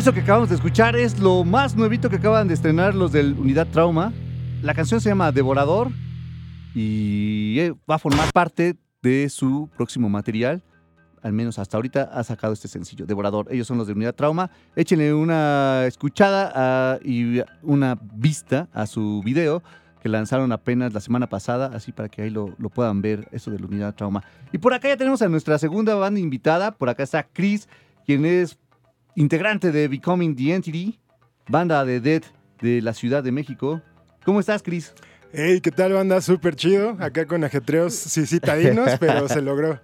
Eso que acabamos de escuchar es lo más nuevito que acaban de estrenar los del Unidad Trauma. La canción se llama Devorador y eh, va a formar parte de su próximo material. Al menos hasta ahorita ha sacado este sencillo, Devorador. Ellos son los de Unidad Trauma. Échenle una escuchada ah, y una vista a su video que lanzaron apenas la semana pasada, así para que ahí lo, lo puedan ver, eso de la Unidad Trauma. Y por acá ya tenemos a nuestra segunda banda invitada. Por acá está Chris, quien es integrante de Becoming the Entity, banda de Dead de la Ciudad de México. ¿Cómo estás, Chris? Hey, ¿qué tal, banda? Súper chido. Acá con ajetreos sí, citadinos, pero se logró.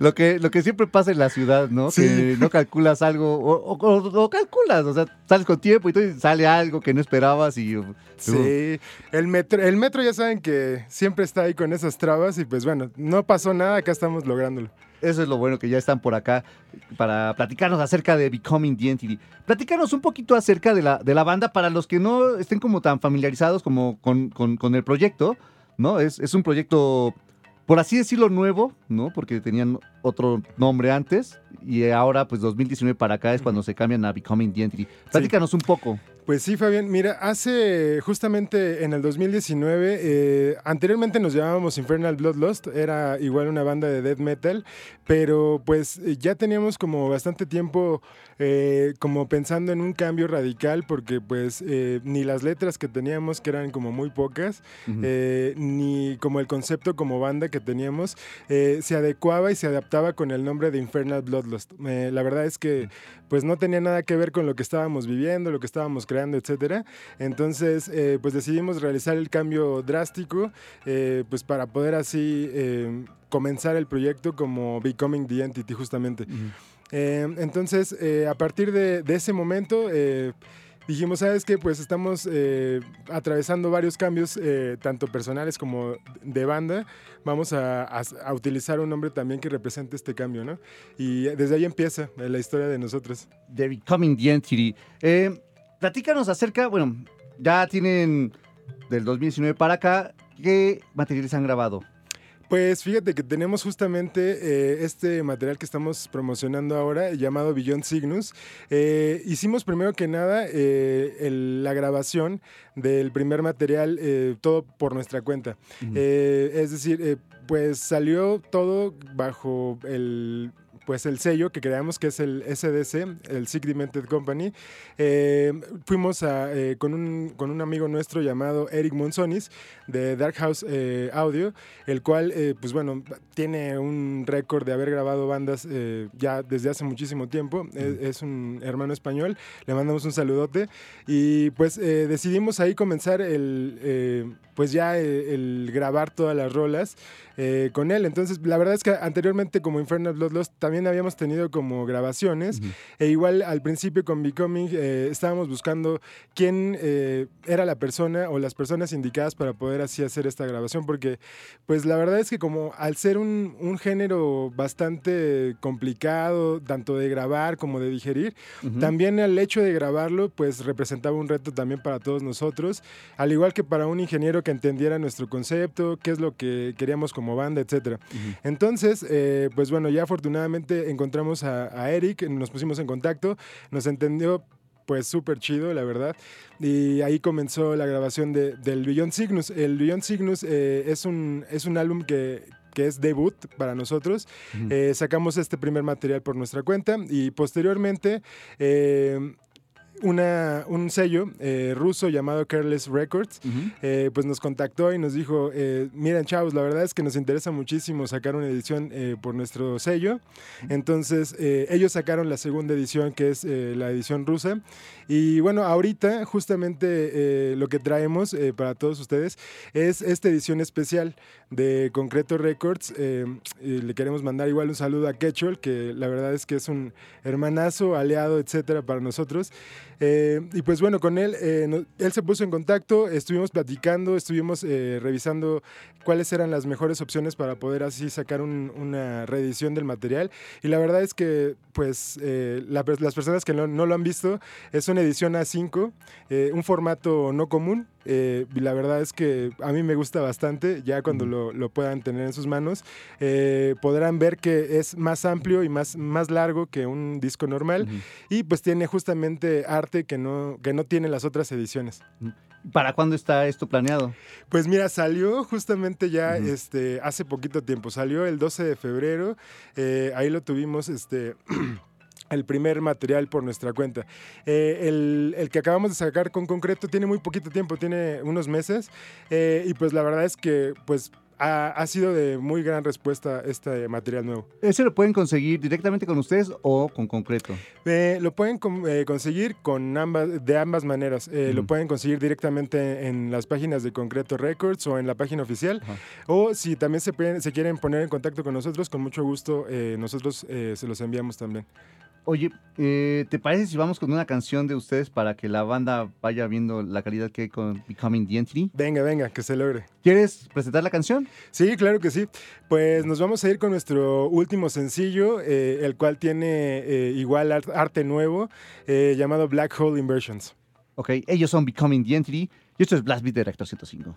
Lo que, lo que siempre pasa en la ciudad, ¿no? Sí. Que no calculas algo, o, o- o- o calculas, o sea, sales con tiempo y entonces sale algo que no esperabas y... uh, Sí, el metro, el metro ya saben que siempre está ahí con esas trabas y pues bueno, no pasó nada, acá estamos lográndolo. Eso es lo bueno, que ya están por acá para platicarnos acerca de Becoming the Entity. Platicarnos un poquito acerca de la, de la banda para los que no estén como tan familiarizados como con, con- con el proyecto, ¿no? Es, es un proyecto, por así decirlo, nuevo, ¿no? Porque tenían otro nombre antes y ahora, pues 2019 para acá es cuando se cambian a Becoming the Entity. Platícanos un poco. Pues sí, Fabián, mira, hace justamente en el 2019, eh, anteriormente nos llamábamos Infernal Bloodlust, era igual una banda de death metal, pero pues eh, ya teníamos como bastante tiempo eh, como pensando en un cambio radical porque pues eh, ni las letras que teníamos, que eran como muy pocas, Ujú. eh, ni como el concepto como banda que teníamos, eh, se adecuaba y se adaptaba con el nombre de Infernal Bloodlust. La verdad es que pues no tenía nada que ver con lo que estábamos viviendo, lo que estábamos creando, etcétera. Entonces, eh, pues decidimos realizar el cambio drástico, eh, pues para poder así eh, comenzar el proyecto como Becoming the Entity justamente. Eh, entonces, eh, a partir de, de ese momento, eh, dijimos, ¿sabes qué? Pues estamos eh, atravesando varios cambios, eh, tanto personales como de banda. Vamos a, a- a utilizar un nombre también que represente este cambio, ¿no? Y desde ahí empieza la historia de nosotros. The Becoming the Entity. Eh, platícanos acerca, bueno, ya tienen del 2019 para acá, ¿qué materiales han grabado? Pues fíjate que tenemos justamente eh, este material que estamos promocionando ahora llamado Beyond Cygnus. Eh, hicimos primero que nada eh, el- la grabación del primer material, todo por nuestra cuenta. Es decir, pues salió todo bajo el pues el sello que creamos que es el SDC, el Sick Demented Company. Eh, fuimos a, eh, con, un, con un amigo nuestro llamado Eric Monsonis de Dark House eh, Audio, el cual, eh, pues bueno, tiene un récord de haber grabado bandas eh, ya desde hace muchísimo tiempo. Es, es un hermano español, le mandamos un saludote. Y pues eh, decidimos ahí comenzar el, pues ya eh, el grabar todas las rolas con él. Entonces, la verdad es que anteriormente como Infernal Bloodlust también habíamos tenido como grabaciones. E igual al principio con Becoming eh, estábamos buscando quién eh, era la persona o las personas indicadas para poder así hacer esta grabación, porque pues la verdad es que como al ser un, un género bastante complicado, tanto de grabar como de digerir, también el hecho de grabarlo pues representaba un reto también para todos nosotros, al igual que para un ingeniero que entendiera nuestro concepto, qué es lo que queríamos como banda, etcétera. Entonces, eh, pues bueno, ya afortunadamente encontramos a, a Eric, nos pusimos en contacto, nos entendió pues súper chido, la verdad. Y ahí comenzó la grabación de, del Beyond Cygnus. El Beyond Cygnus eh, es, un, es un álbum que, que es debut para nosotros. Eh, sacamos este primer material por nuestra cuenta y posteriormente... eh, una, un sello eh, ruso llamado Careless Records, eh, pues nos contactó y nos dijo, eh, miren chavos, la verdad es que nos interesa muchísimo sacar una edición eh, por nuestro sello. Entonces eh, ellos sacaron la segunda edición, que es eh, la edición rusa. Y bueno, ahorita justamente lo que traemos para todos ustedes es esta edición especial de Concreto Records. Y le queremos mandar igual un saludo a Quechol, que la verdad es que es un hermanazo, aliado, etcétera, para nosotros. Eh, y pues bueno, con él, eh, él se puso en contacto, estuvimos platicando, estuvimos eh, revisando cuáles eran las mejores opciones para poder así sacar un- una reedición del material. Y la verdad es que, pues, eh, la las personas que no, no lo han visto, es una edición A5, eh, un formato no común. Eh, y la verdad es que a mí me gusta bastante, ya cuando lo, lo puedan tener en sus manos, eh, podrán ver que es más amplio y más, más largo que un disco normal. Y pues tiene justamente arte que no, que no tiene las otras ediciones. ¿Para cuándo está esto planeado? Pues mira, salió justamente ya este, hace poquito tiempo, salió el 12 de febrero, eh, ahí lo tuvimos este, el primer material por nuestra cuenta. Eh, el, el que acabamos de sacar con concreto tiene muy poquito tiempo, tiene unos meses, eh, y pues la verdad es que pues ha, ha sido de muy gran respuesta este material nuevo. ¿Ese lo pueden conseguir directamente con ustedes o con concreto? Eh, lo pueden com- eh, conseguir con ambas, de ambas maneras. Eh, Lo pueden conseguir directamente en las páginas de Concreto Records o en la página oficial. O si también se, pueden- se quieren poner en contacto con nosotros, con mucho gusto, eh, nosotros eh, se los enviamos también. Oye, eh, ¿te parece si vamos con una canción de ustedes para que la banda vaya viendo la calidad que hay con Becoming the Entity? Venga, venga, que se logre. ¿Quieres presentar la canción? Sí, claro que sí. Pues nos vamos a ir con nuestro último sencillo, eh, el cual tiene eh, igual ar- arte nuevo, llamado Black Hole Inversions. Ok, ellos son Becoming the Entity y esto es Blast Beat de Reactor 105.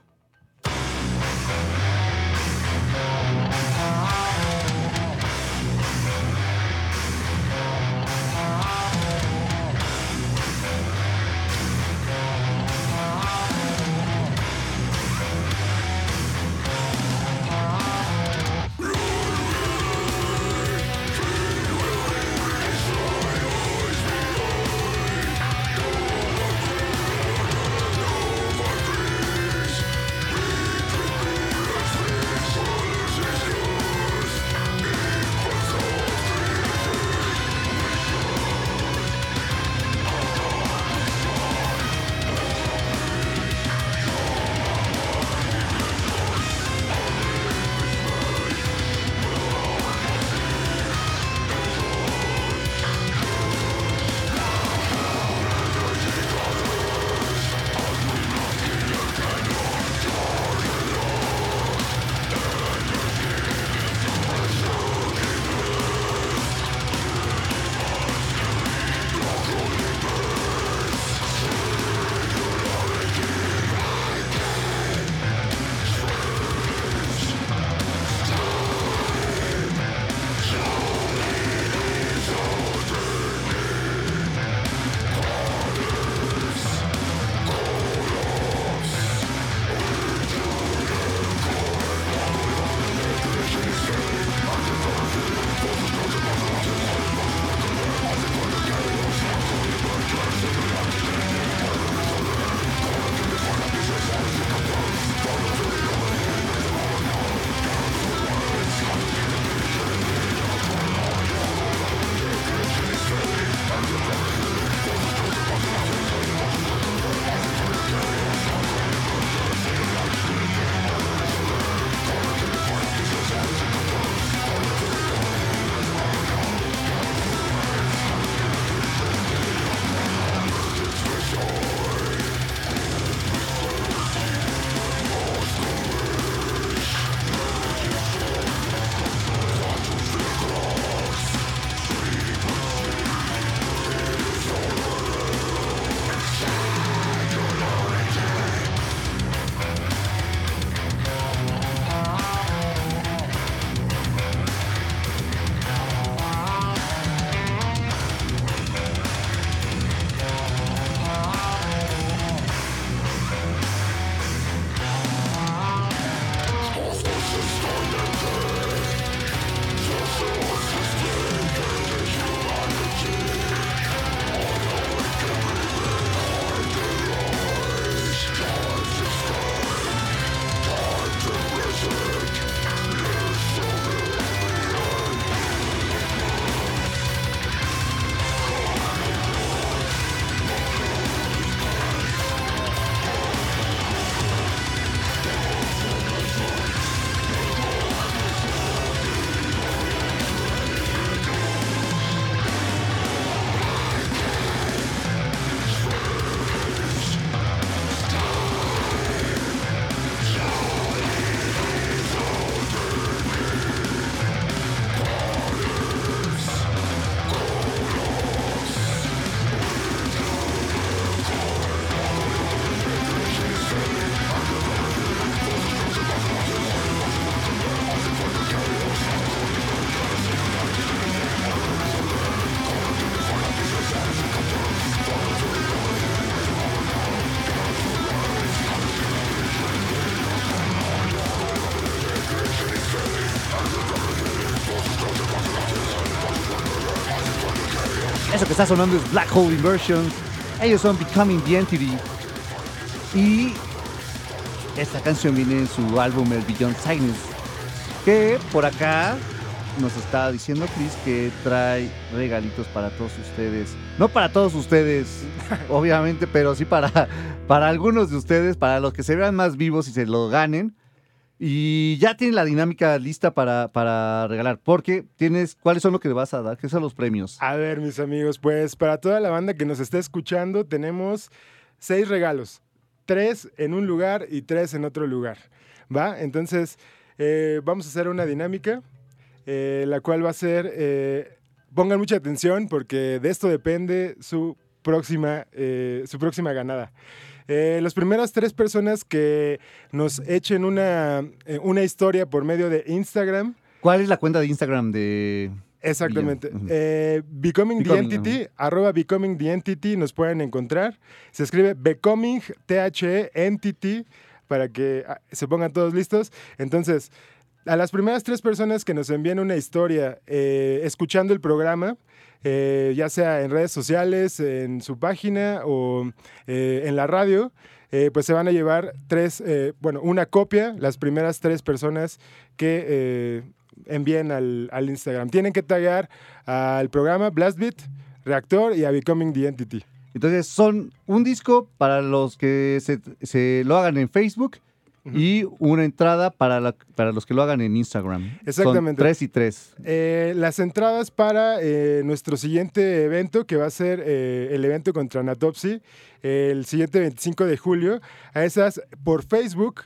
Está sonando Black Hole Inversions. Ellos son Becoming the Entity. Y esta canción viene en su álbum El Beyond Silence. Que por acá nos está diciendo Chris que trae regalitos para todos ustedes. No para todos ustedes, obviamente, pero sí para, para algunos de ustedes, para los que se vean más vivos y se lo ganen. Y ya tiene la dinámica lista para, para regalar. Porque tienes, ¿cuáles son lo que vas a dar? ¿Qué son los premios? A ver, mis amigos, pues para toda la banda que nos está escuchando, tenemos seis regalos. Tres en un lugar y tres en otro lugar. ¿Va? Entonces, eh, vamos a hacer una dinámica, eh, la cual va a ser, eh, pongan mucha atención porque de esto depende su próxima, eh, su próxima ganada. Eh, las primeras tres personas que nos echen una, eh, una historia por medio de Instagram, ¿Cuál es la cuenta de Instagram de... Exactamente. Eh, Becoming, Becoming, the Entity, arroba Becoming the Entity, nos pueden encontrar. Se escribe Becoming, T-H-E, Entity, para que ah, se pongan todos listos. Entonces, a las primeras tres personas que nos envíen una historia eh, escuchando el programa, eh, ya sea en redes sociales, en su página o eh, en la radio, pues se van a llevar tres, bueno, una copia, las primeras tres personas que envíen al, al Instagram. Tienen que taggear al programa Blastbeat, Reactor y a Becoming the Entity. Entonces son un disco para los que se lo hagan en Facebook y una entrada para, la- para los que lo hagan en Instagram. Exactamente. Son tres y tres. Eh, las entradas para eh, nuestro siguiente evento, que va a ser eh, el evento contra Anatopsy, el siguiente 25 de julio, a esas por Facebook,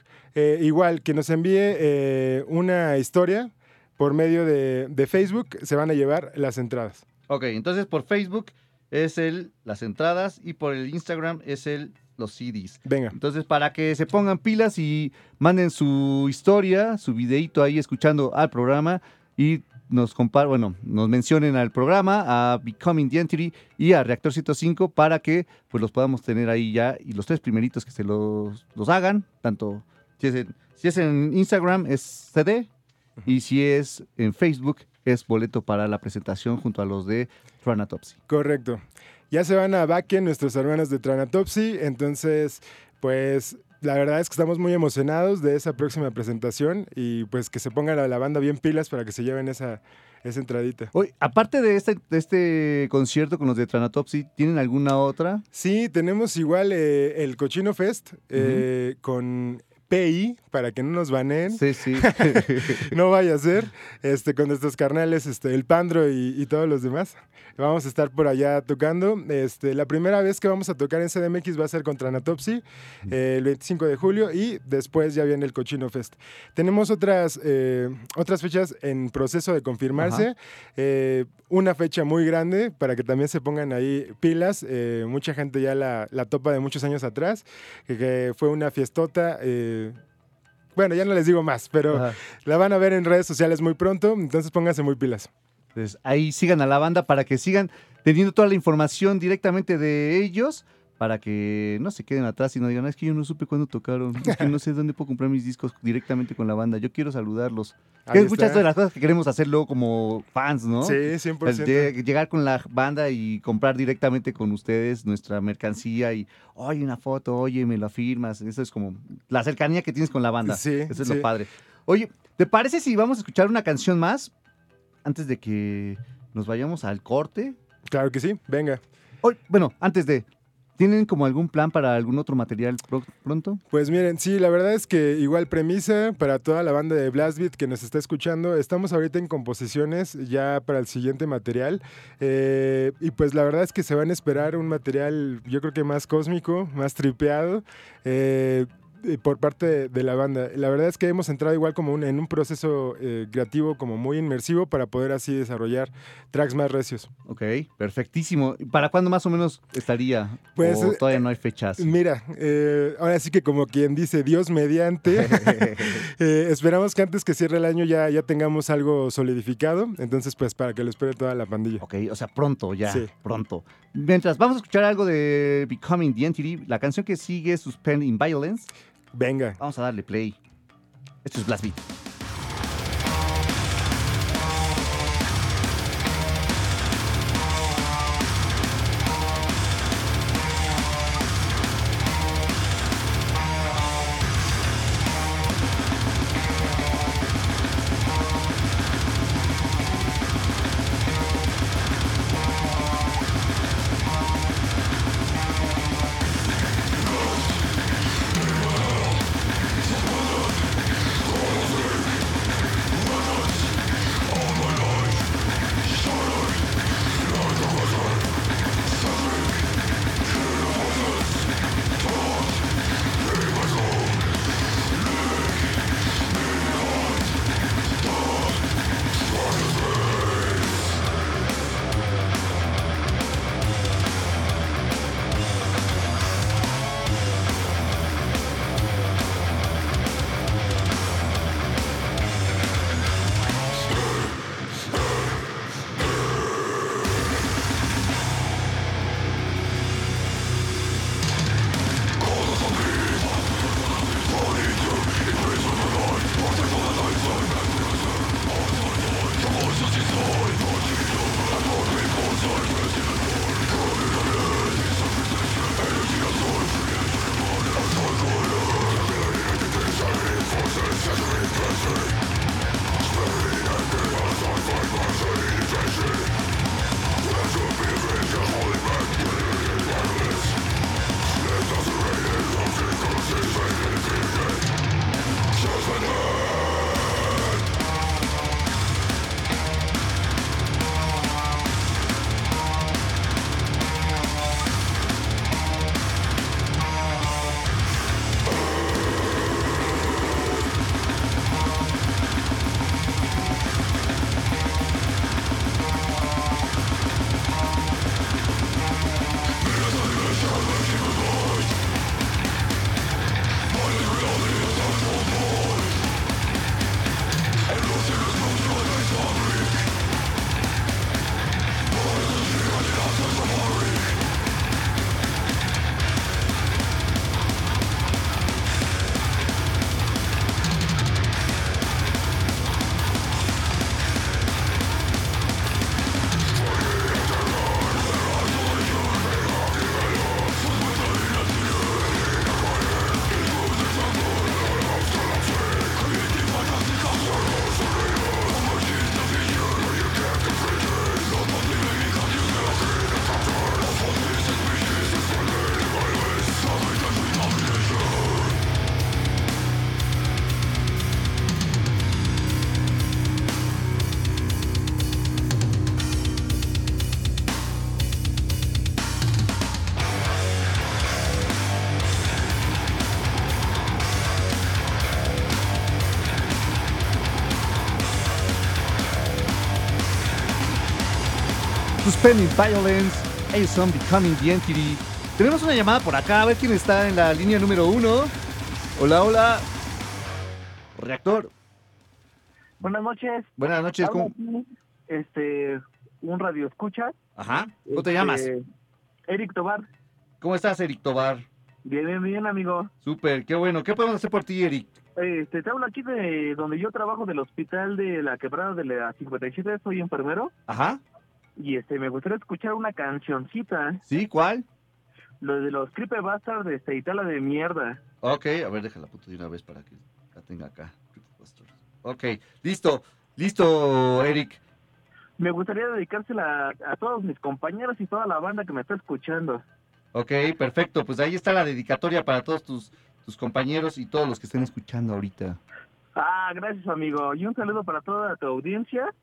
igual que nos envíe una historia por medio de, de Facebook, se van a llevar las entradas. Ok, entonces por Facebook es el las entradas y por el Instagram es el los CDs. Venga. Entonces, para que se pongan pilas y manden su historia, su videito ahí escuchando al programa y nos compar bueno, nos mencionen al programa, a Becoming the Entity y a Reactor 105 para que pues los podamos tener ahí ya y los tres primeritos que se los, los hagan, tanto si es, en, si es en Instagram es CD y si es en Facebook es boleto para la presentación junto a los de Tranatopsy. Correcto. Ya se van a Bakken nuestros hermanos de Tranatopsy, entonces, pues la verdad es que estamos muy emocionados de esa próxima presentación y pues que se pongan a la banda bien pilas para que se lleven esa, esa entradita. Oye, aparte de este, de este concierto con los de Tranatopsy, ¿tienen alguna otra? Sí, tenemos igual eh, el Cochino Fest eh, con PI para que no nos baneen. Sí, sí. no vaya a ser, este, con nuestros carnales, este, el Pandro y, y todos los demás. Vamos a estar por allá tocando. Este, la primera vez que vamos a tocar en CDMX va a ser contra Anatopsy, eh, el 25 de julio, y después ya viene el Cochino Fest. Tenemos otras, eh, otras fechas en proceso de confirmarse. Eh, una fecha muy grande para que también se pongan ahí pilas. Eh, mucha gente ya la, la topa de muchos años atrás, que, que fue una fiestota. eh, bueno, ya no les digo más, pero Ajá. la van a ver en redes sociales muy pronto, entonces pónganse muy pilas. Entonces, ahí sigan a la banda para que sigan teniendo toda la información directamente de ellos, para que no se queden atrás y no digan, "Ah, es que yo no supe cuándo tocaron, es que no sé dónde puedo comprar mis discos directamente con la banda, yo quiero saludarlos. Que es muchas de las cosas que queremos hacer luego como fans, ¿no? Sí, El 100%. lle- llegar con la banda y comprar directamente con ustedes nuestra mercancía y, oye, una foto, oye, me la firmas. Eso es como la cercanía que tienes con la banda. Sí, Eso es sí. lo padre. Oye, ¿te parece si vamos a escuchar una canción más antes de que nos vayamos al corte? Claro que sí, venga. Oye, bueno, antes de, ¿tienen como algún plan para algún otro material pro- pronto? Pues miren, sí, la verdad es que igual premisa para toda la banda de Blastbeat que nos está escuchando. Estamos ahorita en composiciones ya para el siguiente material. eh, y pues la verdad es que se van a esperar un material, yo creo que más cósmico, más tripeado. eh, por parte de, de la banda. La verdad es que hemos entrado igual como un- en un proceso eh, creativo como muy inmersivo para poder así desarrollar tracks más recios. Ok, perfectísimo. ¿Y ¿Para cuándo más o menos estaría? Pues, ¿O eh, todavía no hay fechas? Mira, eh, ahora sí que como quien dice Dios mediante, eh, esperamos que antes que cierre el año ya, ya tengamos algo solidificado, entonces pues para que lo espere toda la pandilla. Ok, o sea, pronto, ya, Sí. pronto. Mientras vamos a escuchar algo de Becoming the Entity, la canción que sigue es Suspend in Violence. Venga. Vamos a darle play. Esto es Blast Beat. Suspending Violence, Ason Becoming the Entity. Tenemos una llamada por acá, a ver quién está en la línea número uno. Hola, hola. Reactor. Buenas noches. Buenas noches. ¿Cómo, este, un radio escucha. Ajá. ¿Cómo te Este, llamas? Eric Tobar. ¿Cómo estás, Eric Tobar? Bien, bien, bien, amigo. Súper, qué bueno. ¿Qué podemos hacer por ti, Eric? Este, te hablo aquí de donde yo trabajo, del hospital de la quebrada de la 57. Soy enfermero. Ajá. Y este, me gustaría escuchar una cancioncita. ¿Sí? ¿Cuál? Lo de los Creepybuster de este, Itala de mierda. Ok, a ver, déjala puto de una vez para que la tenga acá. Ok, listo, listo, Eric. Me gustaría dedicársela a todos mis compañeros y toda la banda que me está escuchando. Ok, perfecto. Pues ahí está la dedicatoria para todos tus, tus compañeros y todos los que estén escuchando ahorita. Ah, gracias, amigo. Y un saludo para toda tu audiencia.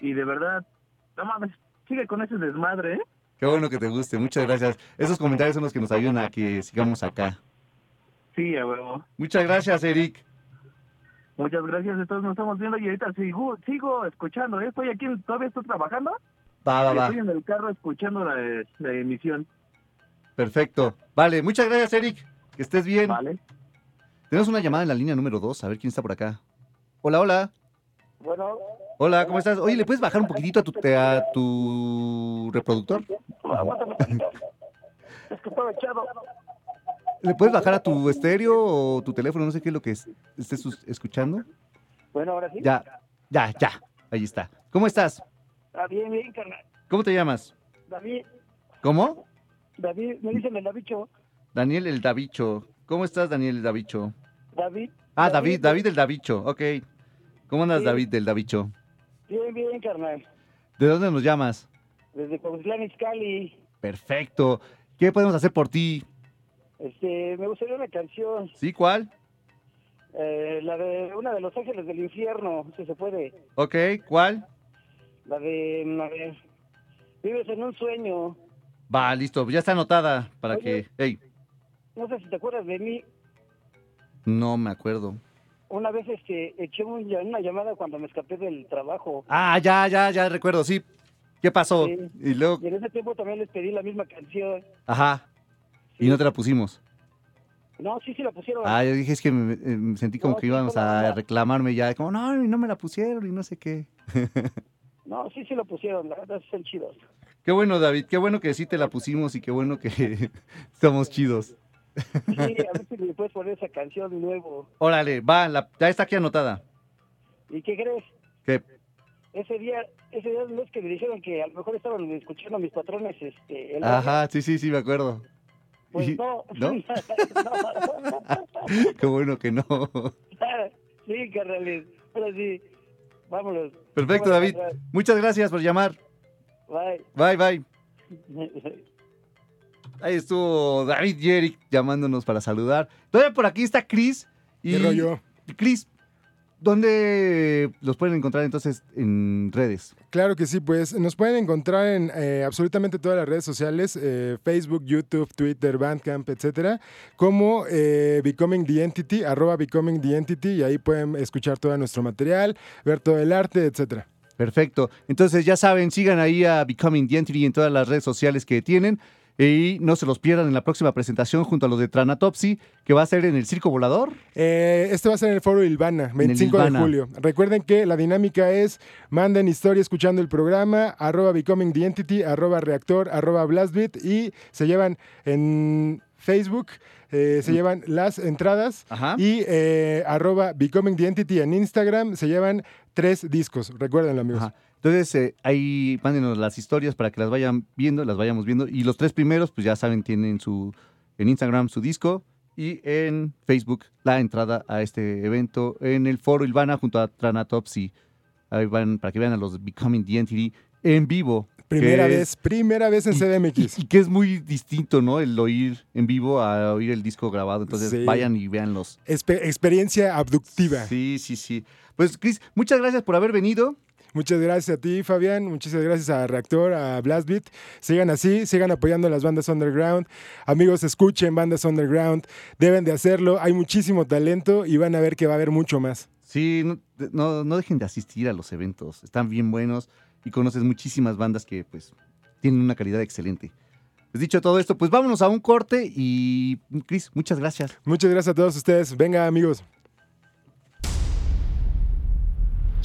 Y de verdad, no mames, sigue con ese desmadre, ¿eh? Qué bueno que te guste, muchas gracias. Esos comentarios son los que nos ayudan a que sigamos acá. Sí, a huevo. Muchas gracias, Eric. Muchas gracias, todos nos estamos viendo y ahorita sigo, sigo escuchando, ¿eh? Estoy aquí, todavía estoy trabajando. Va, va, va. Estoy en el carro escuchando la, la emisión. Perfecto. Vale, muchas gracias, Eric. Que estés bien. Vale. Tenemos una llamada en la línea número 2, a ver quién está por acá. Hola, hola. Bueno, Hola, ¿cómo estás? Oye, ¿le puedes bajar un poquitito a tu, te- a tu reproductor? Es que estaba echado. ¿Le puedes bajar a tu estéreo o tu teléfono? No sé qué es lo que es- estés escuchando. Bueno, ahora sí. Ya, ya, ya. Ahí está. ¿Cómo estás? Ah, bien, bien, carnal. ¿Cómo te llamas? David, ¿Cómo? David, me dicen el Davicho. Daniel el Davicho. ¿Cómo estás, Daniel el Davicho? David. Ah, David, David el Davicho. Ok. ¿Cómo andas, Sí. David del Davicho? Bien, bien, carnal. ¿De dónde nos llamas? Desde Comislán, Izcalli. Perfecto. ¿Qué podemos hacer por ti? Este, me gustaría una canción, ¿Sí? ¿Cuál? eh, la de una de los ángeles del infierno, si se puede. Ok, ¿cuál? La de, a ver, vives en un sueño. Va, listo. Ya está anotada para que... No sé si te acuerdas de mí. no me acuerdo. Una vez este, eché un- una llamada cuando me escapé del trabajo. Ah, ya, ya, ya recuerdo, sí. ¿Qué pasó? Sí. Y luego... Y en ese tiempo también les pedí la misma canción. Ajá. Y no te la pusimos. No, sí, sí la pusieron. Ah, yo dije, es que me, me sentí como No, que sí, íbamos a reclamarme ya. Como, no, y no me la pusieron y no sé qué. No, sí, sí la pusieron. La verdad, son chidos. Qué bueno, David. Qué bueno que sí te la pusimos y qué bueno que estamos chidos. Sí, a ver si le puedes poner esa canción de nuevo. Órale, va, la- ya está aquí anotada. ¿Y qué crees? ¿Qué? Ese día, ese día no es que me dijeron que a lo mejor estaban escuchando a mis patrones, este, el. Ajá, sí, sí, sí, me acuerdo. Pues no. ¿No? No. Qué bueno que no. sí, carnales. Ahora sí. Vámonos. Perfecto, Vámonos David. Muchas gracias por llamar. Bye. Bye, bye. Ahí estuvo David y Eric llamándonos para saludar. Todavía por aquí está Chris. Y ¿Qué rollo? Chris, ¿dónde los pueden encontrar entonces en redes? Claro que sí, pues nos pueden encontrar en eh, absolutamente todas las redes sociales, eh, Facebook, YouTube, Twitter, Bandcamp, etcétera, como eh, Becoming the Entity, arroba Becoming the Entity, y ahí pueden escuchar todo nuestro material, ver todo el arte, etcétera. Perfecto. Entonces ya saben, sigan ahí a Becoming the Entity en todas las redes sociales que tienen. Y no se los pierdan en la próxima presentación junto a los de Tranatopsy, que va a ser en el Circo Volador. Eh, este va a ser en el Foro Ilvana, 25 Ilvana. de julio. Recuerden que la dinámica es manden historia escuchando el programa, arroba Becoming the Entity, arroba Reactor, arroba Blastbeat y se llevan en Facebook, eh, se llevan las entradas Ajá. y eh, arroba Becoming the Entity en Instagram se llevan tres discos. Recuérdenlo, amigos. Ajá. Entonces, eh, ahí mándenos las historias para que las vayan viendo, las vayamos viendo. Y los tres primeros, pues ya saben, tienen su en Instagram su disco y en Facebook la entrada a este evento en el Foro Ilvana junto a Tranatopsy. Ahí van para que vean a los Becoming the Entity en vivo. Primera vez, primera vez en y- CDMX. Y, y que es muy distinto, ¿no? El oír en vivo a oír el disco grabado. Entonces, Sí. vayan y véanlos. Espe- experiencia abductiva. Sí, sí, sí. Pues, Chris, muchas gracias por haber venido. Muchas gracias a ti, Fabián. Muchas gracias a Reactor, a Blastbeat. Sigan así, sigan apoyando las bandas underground. Amigos, escuchen bandas underground. Deben de hacerlo. Hay muchísimo talento y van a ver que va a haber mucho más. Sí, no, no, no dejen de asistir a los eventos. Están bien buenos y conoces muchísimas bandas que, pues, tienen una calidad excelente. Pues dicho todo esto, pues vámonos a un corte y Chris, muchas gracias. Muchas gracias a todos ustedes. Venga, amigos.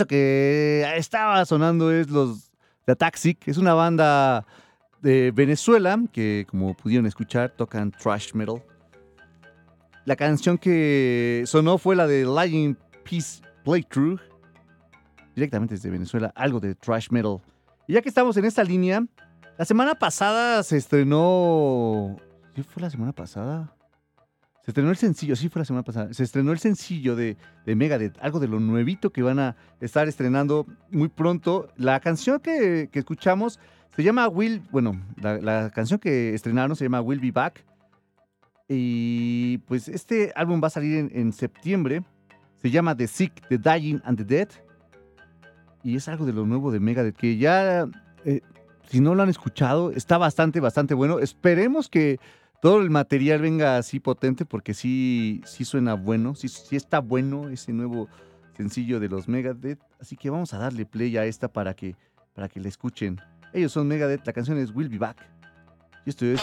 Eso que estaba sonando es los The Taxic. Es una banda de Venezuela que, como pudieron escuchar, tocan thrash metal. La canción que sonó fue la de Lying Peace Playthrough. Directamente desde Venezuela, algo de thrash metal. Y ya que estamos en esta línea, la semana pasada se estrenó. ¿Sí fue la semana pasada? Se estrenó el sencillo, sí fue la semana pasada. Se estrenó el sencillo de, de Megadeth, algo de lo nuevito que van a estar estrenando muy pronto. La canción que, escuchamos se llama Will, bueno, la, canción que estrenaron se llama Will Be Back. Y pues este álbum va a salir en, septiembre. Se llama The Sick, The Dying and the Dead. Y es algo de lo nuevo de Megadeth que ya... Eh, si no lo han escuchado, está bastante, bastante bueno. Esperemos que todo el material venga así potente porque sí, sí suena bueno, sí, sí está bueno ese nuevo sencillo de los Megadeth. Así que vamos a darle play a esta para que, para que la escuchen. Ellos son Megadeth, la canción es Will Be Back. Y esto es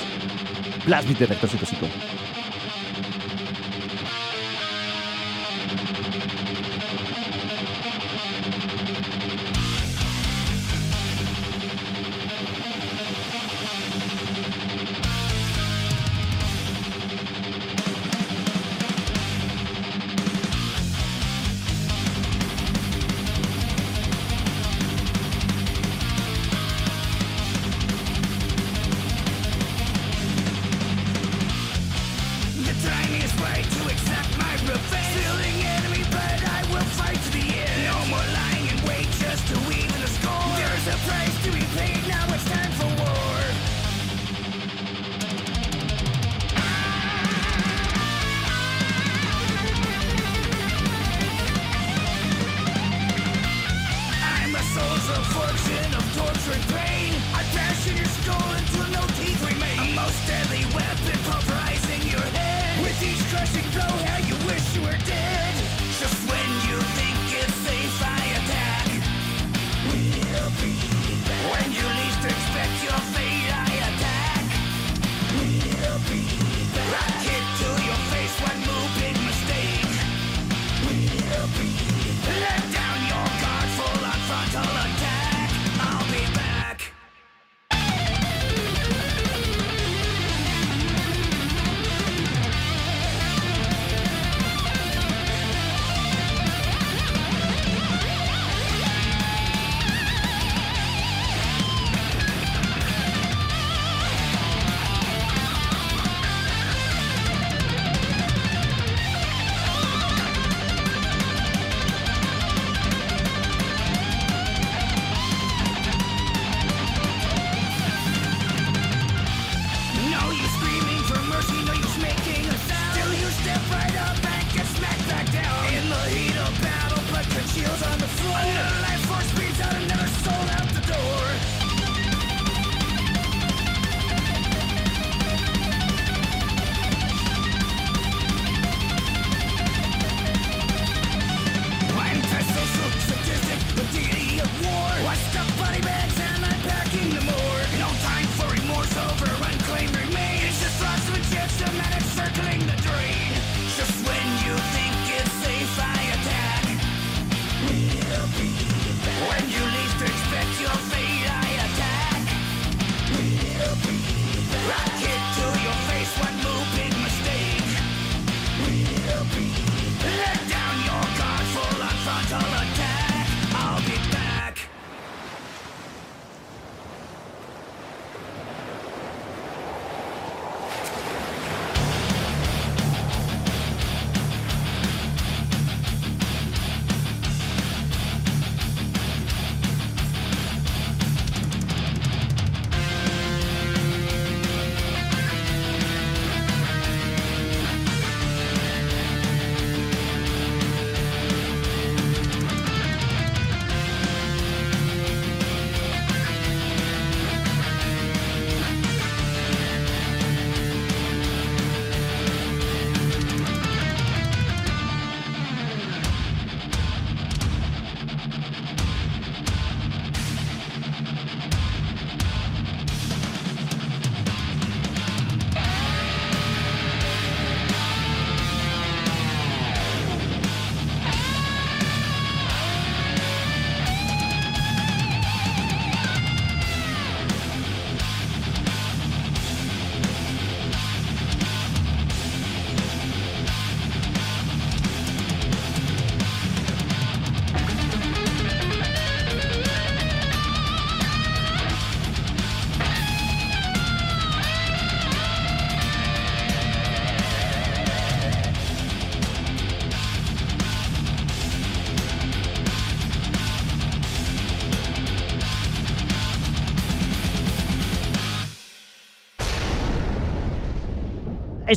Plasmite de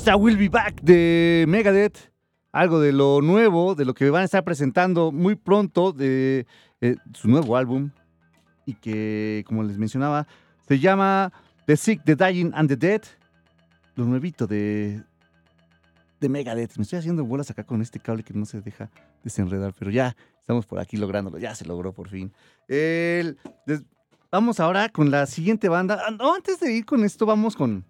está Will Be Back de Megadeth. Algo de lo nuevo, de lo que van a estar presentando muy pronto, de eh, su nuevo álbum. Y que, como les mencionaba, se llama The Sick, The Dying and The Dead. Lo nuevito de, de Megadeth. Me estoy haciendo bolas acá con este cable que no se deja desenredar, pero ya estamos por aquí lográndolo. Ya se logró por fin. Vamos ahora con la siguiente banda. Ah, no, antes de ir con esto, vamos con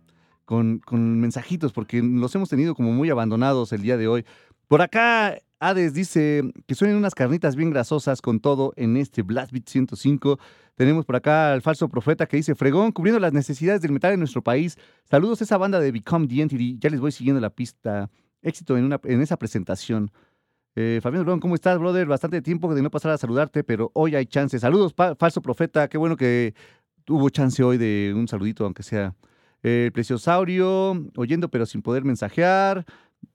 con, mensajitos, porque los hemos tenido como muy abandonados el día de hoy. Por acá, Hades dice que suenen unas carnitas bien grasosas con todo en este Blast Beat 105. Tenemos por acá al falso profeta que dice, fregón, cubriendo las necesidades del metal en nuestro país. Saludos a esa banda de Become the Entity. Ya les voy siguiendo la pista. Éxito en, una, en esa presentación. Eh, Fabián Durón, ¿cómo estás, brother? Bastante tiempo de no pasar a saludarte, pero hoy hay chance. Saludos, falso profeta. Qué bueno que hubo chance hoy de un saludito, aunque sea. Eh, El Preciosaurio, oyendo pero sin poder mensajear.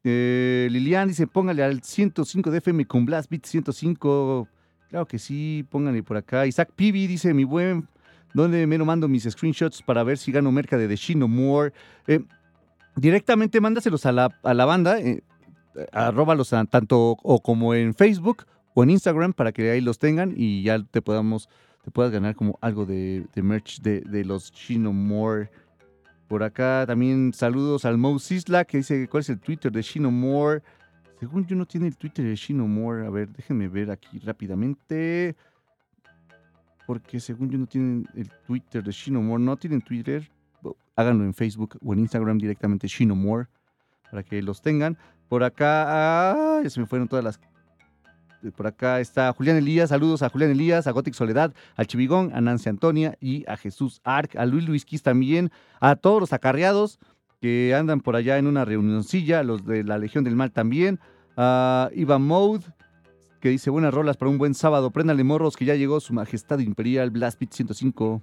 Eh, Lilian dice, póngale al 105 de FM con Blast Beat 105. Claro que sí, pónganle por acá. Isaac Pibi dice, mi buen, ¿dónde me lo mando mis screenshots para ver si gano merca de The Shino? Eh, directamente mándaselos a la, a la banda, eh, arróbalos tanto o como en Facebook o en Instagram para que ahí los tengan y ya te podamos, te puedas ganar como algo de, merch de, de los Shino More. Por acá también saludos al Mo Sisla que dice cuál es el Twitter de Shino More. Según yo no tiene el Twitter de Shino More. A ver, déjenme ver aquí rápidamente. Porque según yo no tienen el Twitter de Shino More. No tienen Twitter. Háganlo en Facebook o en Instagram directamente Shino More. Para que los tengan. Por acá. ah, ya se me fueron todas las. Por acá está Julián Elías. Saludos a Julián Elías, a Gothic Soledad, al Chivigón, a Nancy Antonia y a Jesús Arc, a Luis Luis Quis también, a todos los acarreados que andan por allá en una reunioncilla, los de la Legión del Mal también, a Ivan Mode, que dice buenas rolas para un buen sábado, préndale morros que ya llegó su majestad imperial Blast Beat 105.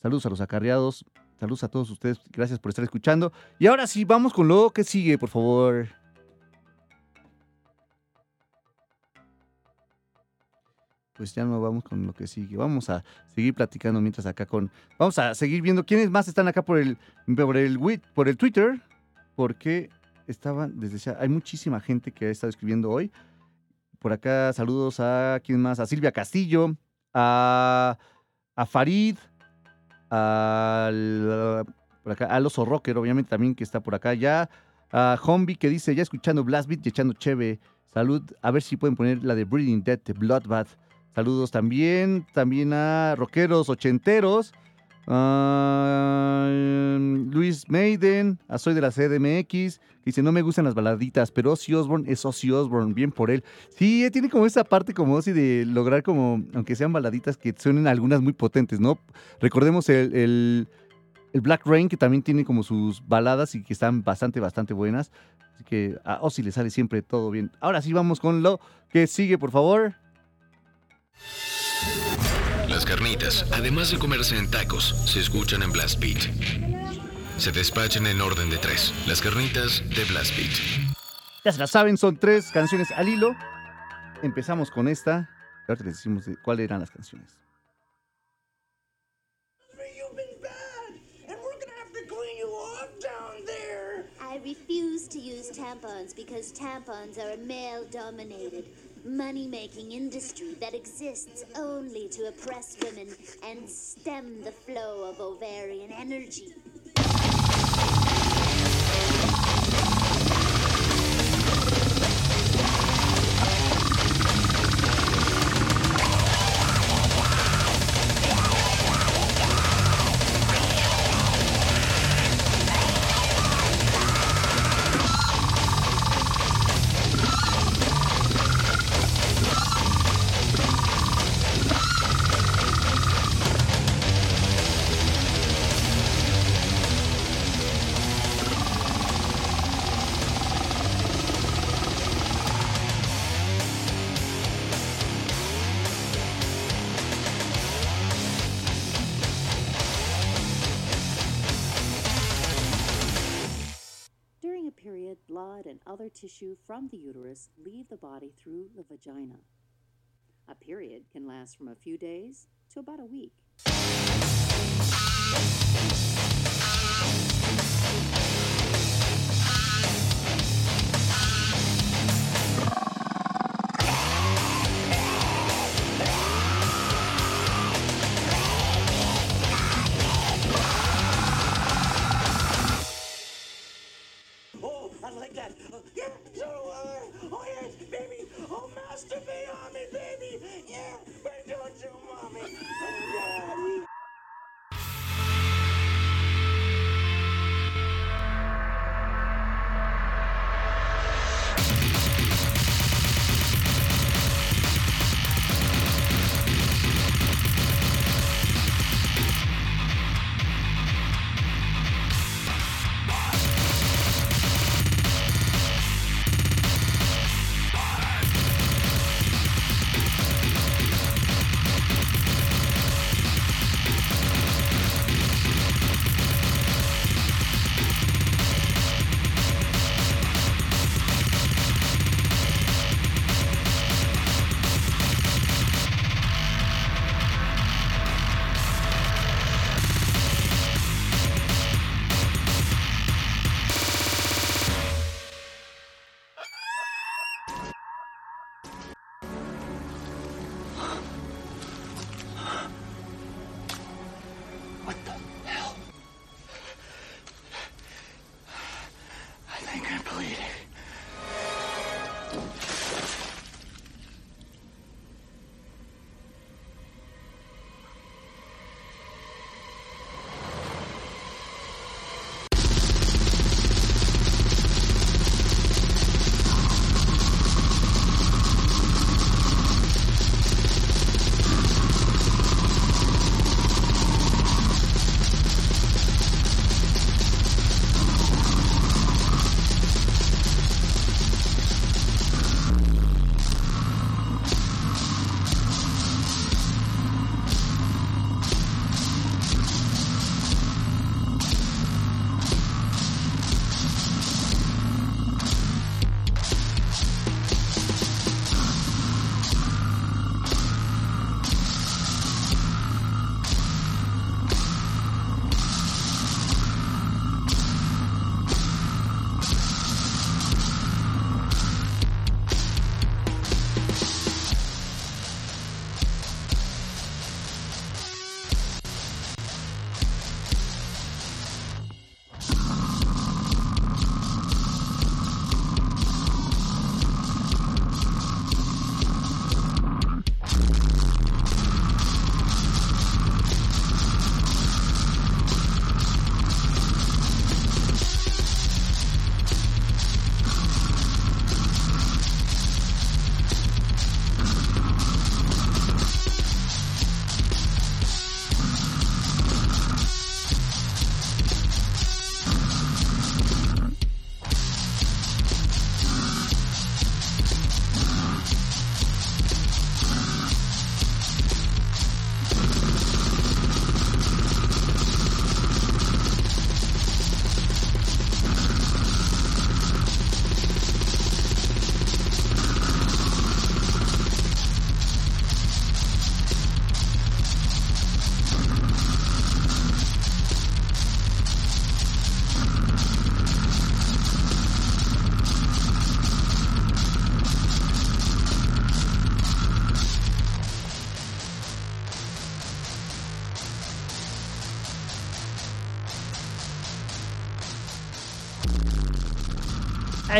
Saludos a los acarreados, saludos a todos ustedes, gracias por estar escuchando. Y ahora sí, vamos con lo que sigue, por favor. Pues ya no vamos con lo que sigue. Vamos a seguir platicando mientras acá con. Vamos a seguir viendo quiénes más están acá por el, por el, por el Twitter. Porque estaban desde ya. Hay muchísima gente que ha estado escribiendo hoy. Por acá, saludos a quién más, a Silvia Castillo, a, a Farid, al, por acá, al Oso Rocker, obviamente también que está por acá ya. A Hombi que dice, ya escuchando Blast Beat y echando cheve. Salud, a ver si pueden poner la de Breeding Dead de Bloodbath. Saludos también, también a rockeros ochenteros. a Luis Maiden, a Soy de la CDMX, dice, no me gustan las baladitas, pero Ozzy Osbourne es Ozzy Osbourne, bien por él. Sí, eh, tiene como esa parte como Ozzy de lograr como, aunque sean baladitas, que suenen algunas muy potentes, ¿no? Recordemos el, el- el Black Rain, que también tiene como sus baladas y que están bastante, bastante buenas. Así que a Ozzy le sale siempre todo bien. Ahora sí, vamos con lo que sigue, por favor. Las carnitas, además de comerse en tacos, se escuchan en Blast Beat. Se despachan en orden de tres. Las carnitas de Blast Beat. Ya se la saben, son tres canciones al hilo. Empezamos con esta. Ahora les decimos de cuáles eran las canciones. You've been bad, and we're gonna have to clean you off down there. I refuse to use tampons because tampons are male dominated, money making industry that exists only to oppress women and stem the flow of ovarian energy. Other tissue from the uterus leave the body through the vagina. A period can last from a few days to about a week.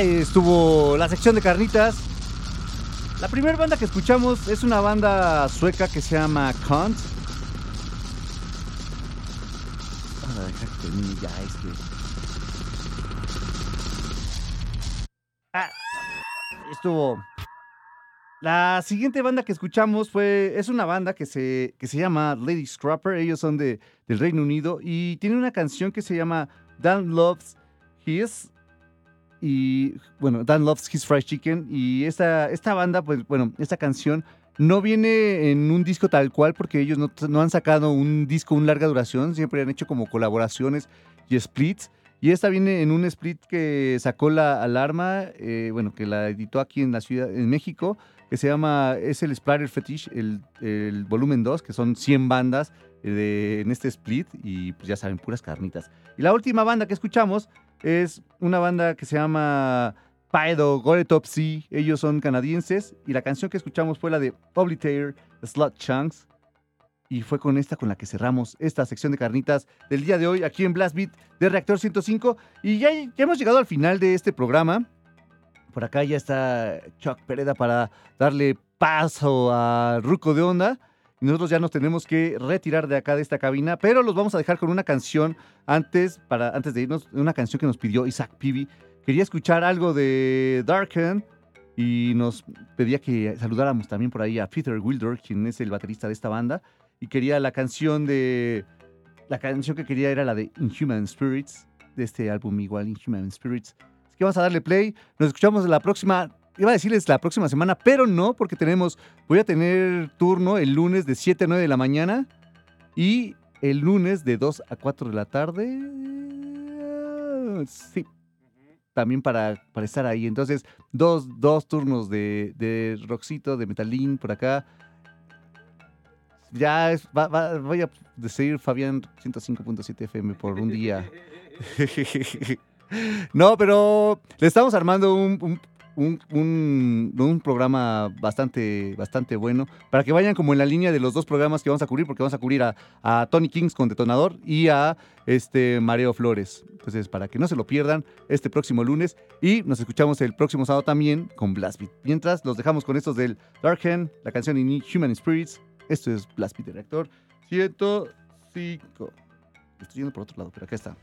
Estuvo la sección de carnitas. La primera banda que escuchamos es una banda sueca que se llama termine ya este. Ah, estuvo. La siguiente banda que escuchamos fue. Es una banda que se, que se llama Lady Scrapper. Ellos son de, del Reino Unido. Y tiene una canción que se llama Dan Loves His y bueno, Dan Loves His Fried Chicken. Y esta, esta banda, pues bueno, esta canción no viene en un disco tal cual porque ellos no, no han sacado un disco, un larga duración, siempre han hecho como colaboraciones y splits. Y esta viene en un split que sacó la Alarma, eh, bueno, que la editó aquí en la ciudad, en México, que se llama, es el Splatter Fetish, el, el volumen 2, que son 100 bandas eh, de- en este split y pues ya saben, puras carnitas. Y la última banda que escuchamos es una banda que se llama Paedo Goretopsy. Ellos son canadienses y la canción que escuchamos fue la de Obliterator Slot Chunks. Y fue con esta con la que cerramos esta sección de carnitas del día de hoy aquí en Blast Beat de Reactor 105. Y ya, ya hemos llegado al final de este programa. Por acá ya está Chuck Pereda para darle paso a Ruco de Onda. Y nosotros ya nos tenemos que retirar de acá de esta cabina, pero los vamos a dejar con una canción antes, para, antes de irnos, una canción que nos pidió Isaac Pibi. Quería escuchar algo de Darken y nos pedía que saludáramos también por ahí a Peter Wilder, quien es el baterista de esta banda. Y quería la canción de. La canción que quería era la de Inhuman Spirits, de este álbum igual, Inhuman Spirits. Así que vamos a darle play. Nos escuchamos la próxima. Iba a decirles la próxima semana, pero no, porque tenemos. Voy a tener turno el lunes de 7 a 9 de la mañana y el lunes de 2 a 4 de la tarde. Sí. También para, para estar ahí. Entonces, dos, dos turnos de, de Roxito, de Metalín por acá. Ya es- va- va- voy a decir Fabián 105.7 FM por un día. no, pero le estamos armando un, un- un- un- programa bastante, bastante bueno para que vayan como en la línea de los dos programas que vamos a cubrir, porque vamos a cubrir a, a Tony Kings con Detonador y a este Mareo Flores. Entonces, para que no se lo pierdan este próximo lunes y nos escuchamos el próximo sábado también con Blast Beat. Mientras, los dejamos con estos del Dark Hand, la canción Human Spirits. Esto es Blast Beat de Reactor 105. Estoy yendo por otro lado, pero acá está.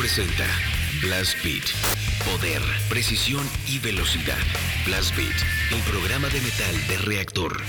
Presenta Blast Beat. Poder, precisión y velocidad. Blast Beat, el programa de metal de Reactor.